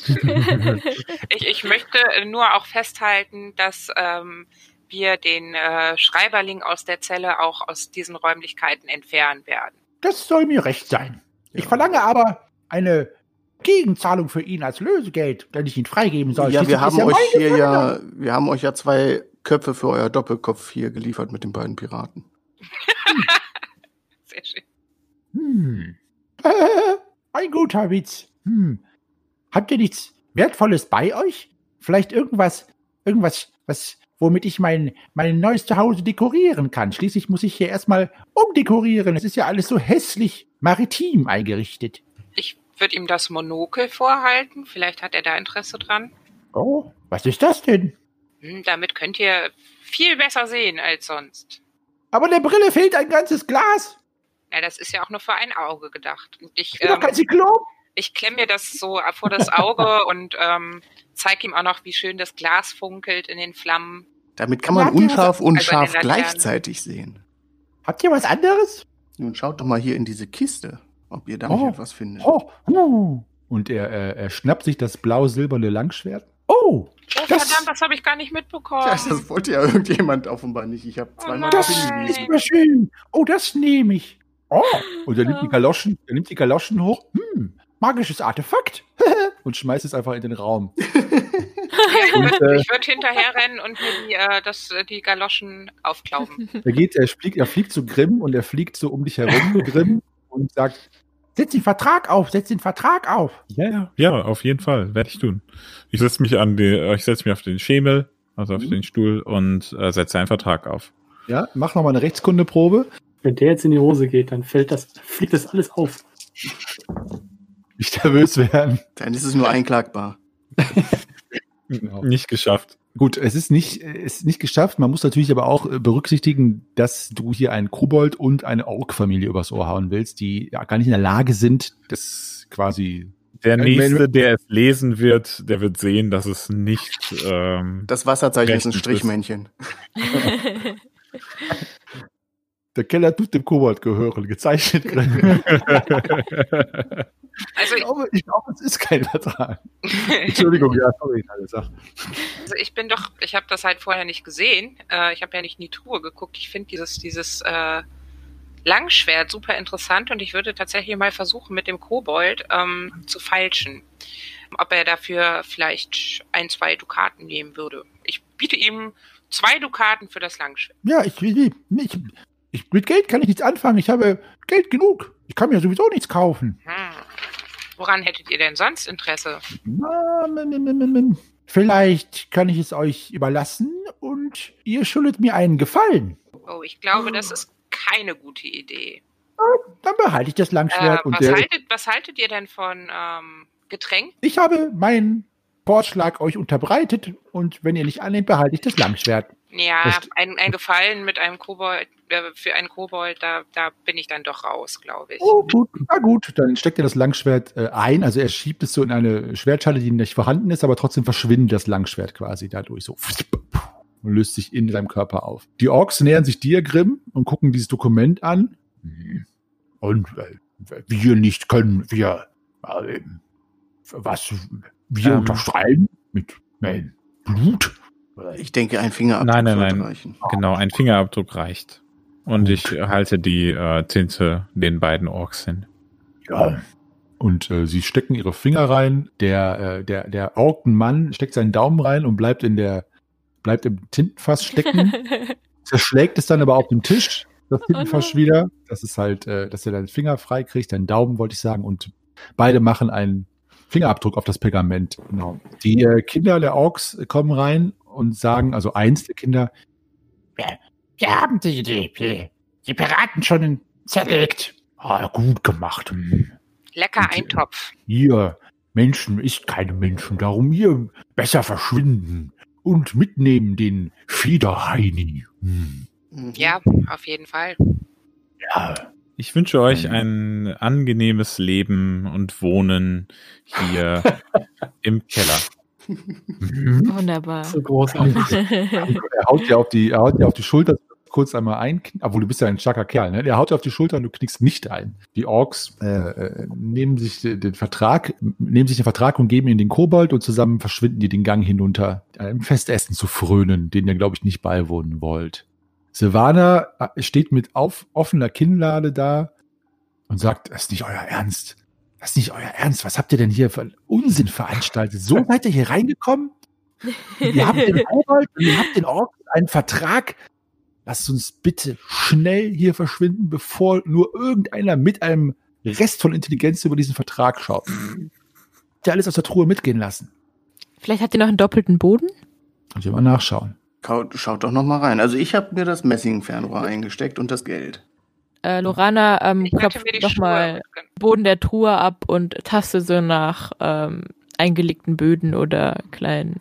ich, ich möchte nur auch festhalten, dass ähm, wir den äh, Schreiberling aus der Zelle auch aus diesen Räumlichkeiten entfernen werden. Das soll mir recht sein. Ich Ja. verlange aber eine Gegenzahlung für ihn als Lösegeld, wenn ich ihn freigeben soll. ja, Schließlich wir haben er euch hier Gefangener. ja, wir haben euch ja zwei Köpfe für euer Doppelkopf hier geliefert mit den beiden Piraten. Sehr schön. Hm. Ein guter Witz. Hm. Habt ihr nichts Wertvolles bei euch? Vielleicht irgendwas, irgendwas, was, womit ich mein, mein neues Zuhause dekorieren kann. Schließlich muss ich hier erstmal umdekorieren. Es ist ja alles so hässlich maritim eingerichtet. Ich würde ihm das Monokel vorhalten. Vielleicht hat er da Interesse dran. Oh, was ist das denn? Hm, damit könnt ihr viel besser sehen als sonst. Aber der Brille fehlt ein ganzes Glas. Na, das ist ja auch nur für ein Auge gedacht. Und ich, Ich bin doch ähm, kein Zyklop. ich klemme mir das so vor das Auge und ähm, zeige ihm auch noch, wie schön das Glas funkelt in den Flammen. Damit kann man Habt unscharf und Also scharf gleichzeitig sehen. Habt ihr was anderes? Nun schaut doch mal hier in diese Kiste, ob ihr da nicht Oh. etwas findet. Oh, uh. Und er, er, er schnappt sich das blau-silberne Langschwert. Oh, Oh, Das- verdammt, das habe ich gar nicht mitbekommen. Tja, das wollte ja irgendjemand offenbar nicht. Ich habe Oh zweimal darauf das ist aber schön. Oh, das nehme ich. Oh, Und er nimmt die Galoschen, er nimmt die Galoschen hoch hm, magisches Artefakt. und schmeißt es einfach in den Raum. Ja, ich Und, würde äh, würd hinterher rennen und mir die, äh, das, äh, die Galoschen aufklauben. Er geht, er fliegt, er fliegt zu Grimm und er fliegt so um dich herum, Grimm, und sagt, Setz den Vertrag auf, setz den Vertrag auf. Ja, ja. Ja, auf jeden Fall, werde ich tun. Ich setze mich an die, ich setze mich auf den Schemel, also auf Mhm. den Stuhl und äh, setze einen Vertrag auf. ja, mach noch mal eine Rechtskundeprobe. Wenn der jetzt in die Hose geht, dann fällt das, fliegt das alles auf. Nicht nervös werden. Dann ist es nur einklagbar. Genau. Nicht geschafft. Gut, es ist nicht, es ist nicht geschafft. Man muss natürlich aber auch äh, berücksichtigen, dass du hier einen Kobold und eine Ork-Familie übers Ohr hauen willst, die ja gar nicht in der Lage sind, das quasi. Der nächste, der es lesen wird, der wird sehen, dass es nicht. Ähm, Das Wasserzeichen ist ein Strichmännchen. Der Keller tut dem Kobold gehören, gezeichnet. ich Also, glaube, ich glaube, es ist kein Vertrag. Entschuldigung, ja, sorry, also ich bin doch, ich habe das halt vorher nicht gesehen. Äh, ich habe ja nicht in die Truhe geguckt. Ich finde dieses, dieses äh, Langschwert super interessant und ich würde tatsächlich mal versuchen, mit dem Kobold ähm, zu feilschen. Ob er dafür vielleicht ein, zwei Dukaten nehmen würde. Ich biete ihm zwei Dukaten für das Langschwert. Ja, ich, ich, ich, ich, mit Geld kann ich nichts anfangen. Ich habe Geld genug. Ich kann mir sowieso nichts kaufen. Hm. Woran hättet ihr denn sonst Interesse? Na, m- m- m- m- m- Vielleicht kann ich es euch überlassen und ihr schuldet mir einen Gefallen. Oh, ich glaube, das ist keine gute Idee. Dann behalte ich das Äh, Langschwert und was, der, haltet, was haltet ihr denn von ähm, Getränk? ich habe meinen Vorschlag euch unterbreitet und wenn ihr nicht annehmt, behalte ich das Langschwert. Ja, ein, ein Gefallen mit einem Kobold, äh, für einen Kobold, da, da bin ich dann doch raus, glaube ich. Oh, gut. Na gut, dann steckt er das Langschwert äh, ein. Also er schiebt es so in eine Schwertschale, die nicht vorhanden ist, aber trotzdem verschwindet das Langschwert quasi dadurch so. Und löst sich in seinem Körper auf. Die Orks nähern sich dir, Grimm, und gucken dieses Dokument an. Und äh, wir nicht können, wir äh, was wir Ähm. unterschreiben mit Blut. Ich denke, ein Fingerabdruck Nein, nein, nein. reichen. genau, ein Fingerabdruck reicht. Und ich halte die äh, Tinte den beiden Orks hin. Ja. Und äh, sie stecken ihre Finger rein. Der, äh, der, der Orkenmann steckt seinen Daumen rein und bleibt in der, bleibt im Tintenfass stecken, zerschlägt es dann aber auf dem Tisch, das Tintenfass nein. wieder. Das ist halt, äh, dass er deinen Finger frei kriegt, deinen Daumen, wollte ich sagen. Und beide machen einen Fingerabdruck auf das Pergament. Genau. Die äh, Kinder der Orks kommen rein und sagen, also eins der Kinder, Wir haben die, die, die, Piraten schon zerlegt. ah, gut gemacht. Hm. Lecker Und, Eintopf. Ihr Menschen ist keine Menschen, darum ihr besser verschwinden und mitnehmen den Fiederheini. Hm. Ja, auf jeden Fall. Ja, Ich wünsche euch ein angenehmes Leben und Wohnen hier im Keller. Mhm. Wunderbar. So großartig. er haut dir auf die, er haut dir auf die Schulter kurz einmal ein, obwohl du bist ja ein starker Kerl, ne? Der haut dir auf die Schulter und du knickst nicht ein. Die Orks äh, äh, nehmen sich den Vertrag, nehmen sich den Vertrag und geben ihn den Kobold und zusammen verschwinden die den Gang hinunter, einem Festessen zu frönen, den ihr, glaube ich, nicht beiwohnen wollt. Silvana äh, steht mit auf, offener Kinnlade da und sagt, das ist nicht euer Ernst. Das ist nicht euer Ernst. Was habt ihr denn hier für Unsinn veranstaltet? So seid ihr hier reingekommen? Ihr habt den Kobold und ihr habt den Orks einen Vertrag. Lasst uns bitte schnell hier verschwinden, bevor nur irgendeiner mit einem Rest von Intelligenz über diesen Vertrag schaut. Ihr alles aus der Truhe mitgehen lassen? Vielleicht hat ihr noch einen doppelten Boden? Könnt ihr mal nachschauen. Schaut doch noch mal rein. Also ich habe mir das Messingfernrohr eingesteckt und das Geld. Äh, Lorana ähm, Ich klopft mir die doch Schuhe mal mitgenommen. Boden der Truhe ab und tastet so nach ähm, eingelegten Böden oder kleinen.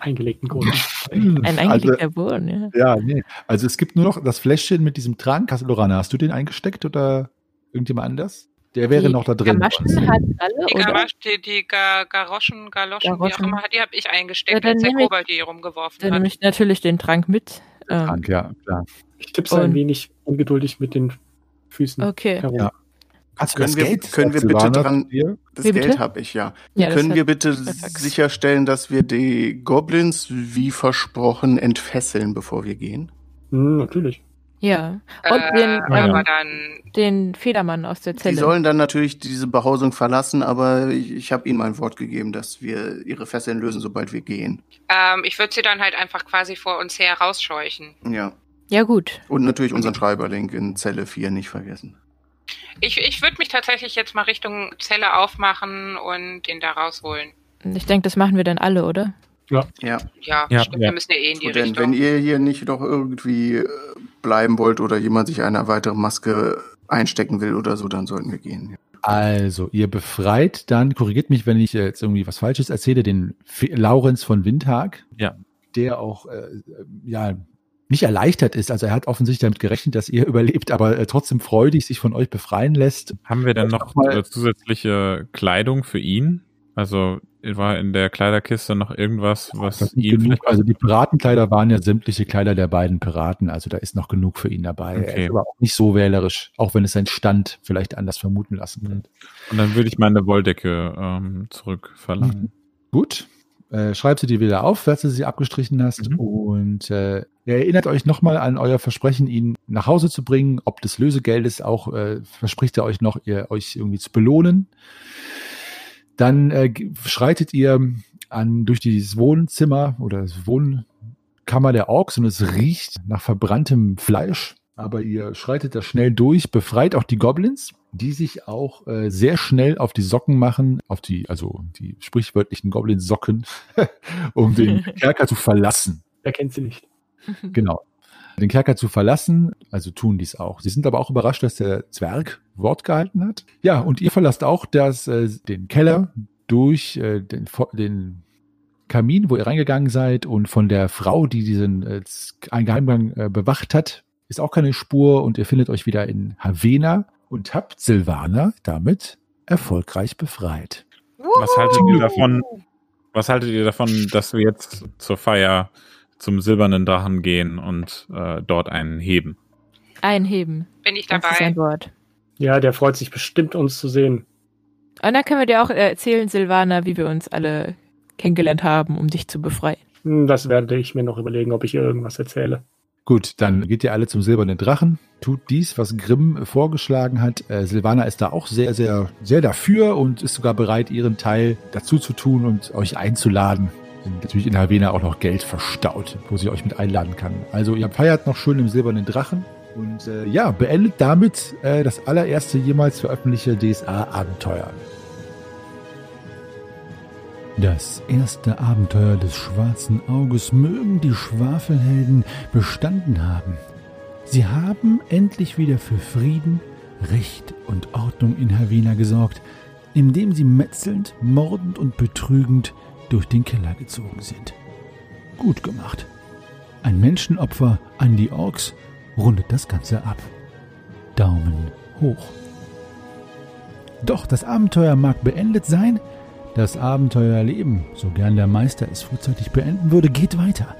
Eingelegten Grund. Ein Also, eingelegter Boden, ja. ja, nee. Also es gibt nur noch das Fläschchen mit diesem Trank. Hast, Lorana, hast du den eingesteckt oder irgendjemand anders? Der wäre Die noch da drin. Gamaschen hat alle, Die? Gamasch, die, die Ga Garoschen, Galoschen, wie auch Garoschen. immer, die habe ich Ja, eingesteckt, dann als der Kobold die rumgeworfen Dann hat. nehme ich natürlich den Trank mit. Ähm, Trank, ja, klar. Ich tippse ein wenig ungeduldig mit den Füßen okay. herum. Ja. Hast Können wir- können wir bitte dran-? Das Wie? Geld habe ich ja. Ja, Können wir bitte sicherstellen, dass wir die Goblins wie versprochen entfesseln, bevor wir gehen? Hm, natürlich. Ja. Und äh, den, ähm, dann, den Federmann aus der Sie Zelle. sollen dann natürlich diese Behausung verlassen, aber ich, ich habe ihnen mein Wort gegeben, dass wir ihre Fesseln lösen, sobald wir gehen. ähm, ich würde sie dann halt einfach quasi vor uns her rausscheuchen. Ja. Ja, gut. Und natürlich unseren Schreiberlink in Zelle 4 nicht vergessen. Ich, ich würde mich tatsächlich jetzt mal Richtung Zelle aufmachen und den da rausholen. Ich denke, das machen wir dann alle, oder? Ja. Ja, Ja, stimmt, ja. wir müssen ja eh in die Und denn, Richtung. wenn ihr hier nicht doch irgendwie äh, bleiben wollt oder jemand sich eine weitere Maske einstecken will oder so, dann sollten wir gehen. Also, ihr befreit dann, korrigiert mich, wenn ich jetzt irgendwie was Falsches erzähle, den Laurenz von Windhag. Ja. Der auch, äh, ja, nicht erleichtert ist. Also er hat offensichtlich damit gerechnet, dass ihr überlebt, aber äh, trotzdem freudig sich von euch befreien lässt. Haben wir denn Ich noch mal- äh, zusätzliche Kleidung für ihn? Also war in der Kleiderkiste noch irgendwas, was ihn genug, also die Piratenkleider waren ja sämtliche Kleider der beiden Piraten, also da ist noch genug für ihn dabei. Er Okay. ist aber auch nicht so wählerisch, auch wenn es sein Stand vielleicht anders vermuten lassen Mhm. könnte. Und dann würde ich meine Wolldecke ähm, zurückverlangen. Gut, äh, schreib sie dir wieder auf, falls du sie abgestrichen hast. Mhm. Und äh, erinnert euch nochmal an euer Versprechen, ihn nach Hause zu bringen. Ob des Lösegeldes auch äh, verspricht er euch noch, ihr euch irgendwie zu belohnen. Dann äh, schreitet ihr an durch dieses Wohnzimmer oder das Wohnkammer der Orks und es riecht nach verbranntem Fleisch. Aber ihr schreitet da schnell durch, befreit auch die Goblins, die sich auch äh, sehr schnell auf die Socken machen, auf die, also die sprichwörtlichen Goblin-Socken, um den Kerker zu verlassen. Wer kennt sie nicht? Genau. Den Kerker zu verlassen, also tun dies auch. Sie sind aber auch überrascht, dass der Zwerg Wort gehalten hat. Ja, und ihr verlasst auch das, äh, den Keller durch äh, den, den Kamin, wo ihr reingegangen seid und von der Frau, die diesen äh, einen Geheimgang äh, bewacht hat, ist auch keine Spur und ihr findet euch wieder in Havena und habt Silvaner damit erfolgreich befreit. Was haltet ihr davon? Was haltet ihr davon, dass wir jetzt zur Feier zum silbernen Drachen gehen und äh, dort einen heben? Einheben. Bin ich Das ist ein dabei. Wort. Ja, der freut sich bestimmt, uns zu sehen. Und dann können wir dir auch erzählen, Silvana, wie wir uns alle kennengelernt haben, um dich zu befreien. Hm, Das werde ich mir noch überlegen, ob ich ihr irgendwas erzähle. Gut, dann geht ihr alle zum silbernen Drachen, tut dies, was Grimm vorgeschlagen hat. Äh, Silvana ist da auch sehr, sehr, sehr dafür und ist sogar bereit, ihren Teil dazu zu tun und euch einzuladen. Und natürlich in Havena auch noch Geld verstaut, wo sie euch mit einladen kann. Also ihr feiert noch schön im silbernen Drachen und äh, ja, beendet damit äh, das allererste jemals veröffentlichte DSA-Abenteuer. Das erste Abenteuer des schwarzen Auges mögen die Schwafelhelden bestanden haben. Sie haben endlich wieder für Frieden, Recht und Ordnung in Havena gesorgt, indem sie metzelnd, mordend und betrügend durch den Keller gezogen sind. Gut gemacht. Ein Menschenopfer an die Orks rundet das Ganze ab. Daumen hoch. Doch das Abenteuer mag beendet sein, das Abenteuerleben, so gern der Meister es frühzeitig beenden würde, geht weiter.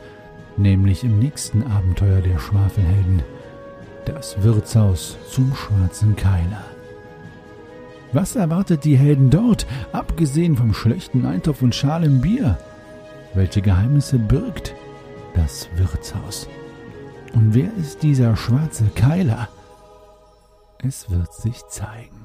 Nämlich im nächsten Abenteuer der Schwafelhelden. Das Wirtshaus zum schwarzen Keiler. Was erwartet die Helden dort, abgesehen vom schlechten Eintopf und schalem Bier? Welche Geheimnisse birgt das Wirtshaus? Und wer ist dieser schwarze Keiler? Es wird sich zeigen.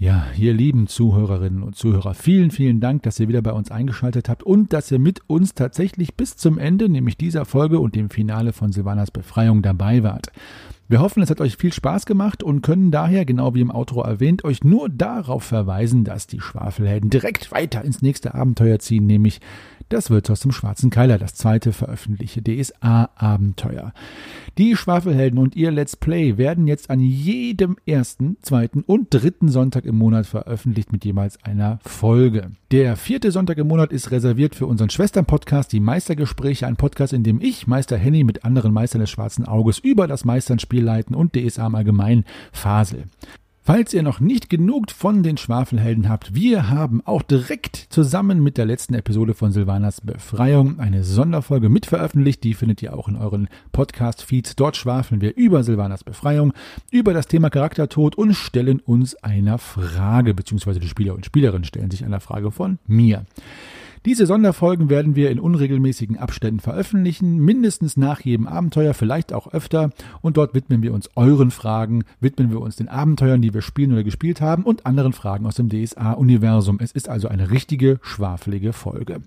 Ja, ihr lieben Zuhörerinnen und Zuhörer, vielen, vielen Dank, dass ihr wieder bei uns eingeschaltet habt und dass ihr mit uns tatsächlich bis zum Ende, nämlich dieser Folge und dem Finale von Silvanas Befreiung dabei wart. Wir hoffen, es hat euch viel Spaß gemacht und können daher, genau wie im Outro erwähnt, euch nur darauf verweisen, dass die Schwafelhelden direkt weiter ins nächste Abenteuer ziehen, nämlich das Wirtshaus zum Schwarzen Keiler, das zweite veröffentlichte DSA-Abenteuer. Die Schwafelhelden und ihr Let's Play werden jetzt an jedem ersten, zweiten und dritten Sonntag im Monat veröffentlicht mit jeweils einer Folge. Der vierte Sonntag im Monat ist reserviert für unseren Schwestern-Podcast, die Meistergespräche, ein Podcast, in dem ich, Meister Henny, mit anderen Meistern des Schwarzen Auges über das Meisternspiel leiten und DSA im Allgemeinen fasel. Falls ihr noch nicht genug von den Schwafelhelden habt, wir haben auch direkt zusammen mit der letzten Episode von Silvanas Befreiung eine Sonderfolge mit veröffentlicht. Die findet ihr auch in euren Podcast-Feeds. Dort schwafeln wir über Silvanas Befreiung, über das Thema Charaktertod und stellen uns einer Frage, beziehungsweise die Spieler und Spielerinnen stellen sich einer Frage von mir. Diese Sonderfolgen werden wir in unregelmäßigen Abständen veröffentlichen, mindestens nach jedem Abenteuer, vielleicht auch öfter. Und dort widmen wir uns euren Fragen, widmen wir uns den Abenteuern, die wir spielen oder gespielt haben und anderen Fragen aus dem DSA-Universum. Es ist also eine richtige, schwafelige Folge.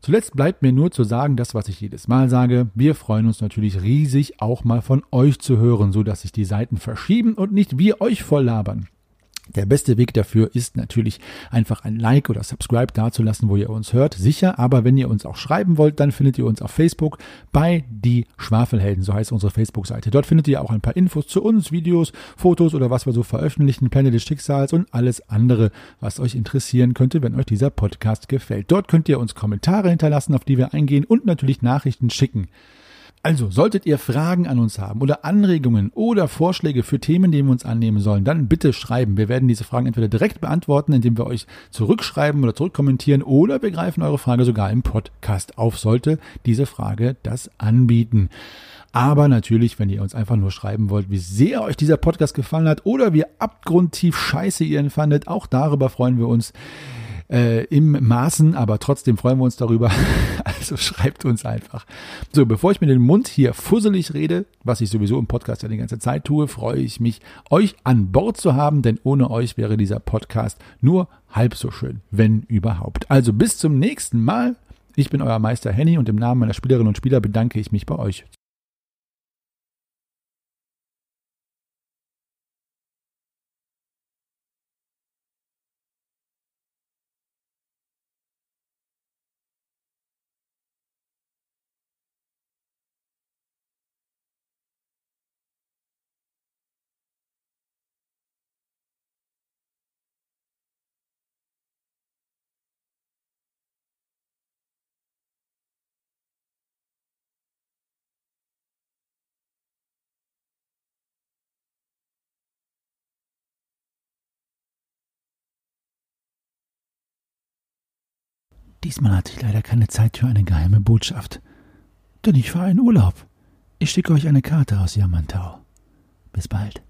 Zuletzt bleibt mir nur zu sagen, das, was ich jedes Mal sage. Wir freuen uns natürlich riesig, auch mal von euch zu hören, so dass sich die Seiten verschieben und nicht wir euch voll labern. Der beste Weg dafür ist natürlich einfach ein Like oder Subscribe dazulassen, wo ihr uns hört. Sicher, aber wenn ihr uns auch schreiben wollt, dann findet ihr uns auf Facebook bei Die Schwafelhelden, so heißt unsere Facebook-Seite. Dort findet ihr auch ein paar Infos zu uns, Videos, Fotos oder was wir so veröffentlichen, Pläne des Schicksals und alles andere, was euch interessieren könnte, wenn euch dieser Podcast gefällt. Dort könnt ihr uns Kommentare hinterlassen, auf die wir eingehen und natürlich Nachrichten schicken. Also, solltet ihr Fragen an uns haben oder Anregungen oder Vorschläge für Themen, die wir uns annehmen sollen, dann bitte schreiben. Wir werden diese Fragen entweder direkt beantworten, indem wir euch zurückschreiben oder zurückkommentieren oder wir greifen eure Frage sogar im Podcast auf, sollte diese Frage das anbieten. Aber natürlich, wenn ihr uns einfach nur schreiben wollt, wie sehr euch dieser Podcast gefallen hat oder wie abgrundtief scheiße ihr ihn fandet, auch darüber freuen wir uns äh, im Maßen, aber trotzdem freuen wir uns darüber. Also schreibt uns einfach. So, bevor ich mir den Mund hier fusselig rede, was ich sowieso im Podcast ja die ganze Zeit tue, freue ich mich, euch an Bord zu haben, denn ohne euch wäre dieser Podcast nur halb so schön, wenn überhaupt. Also bis zum nächsten Mal. Ich bin euer Meister Henny und im Namen meiner Spielerinnen und Spieler bedanke ich mich bei euch. Diesmal hatte ich leider keine Zeit für eine geheime Botschaft. Denn ich fahre in Urlaub. Ich schicke euch eine Karte aus Yamantau. Bis bald.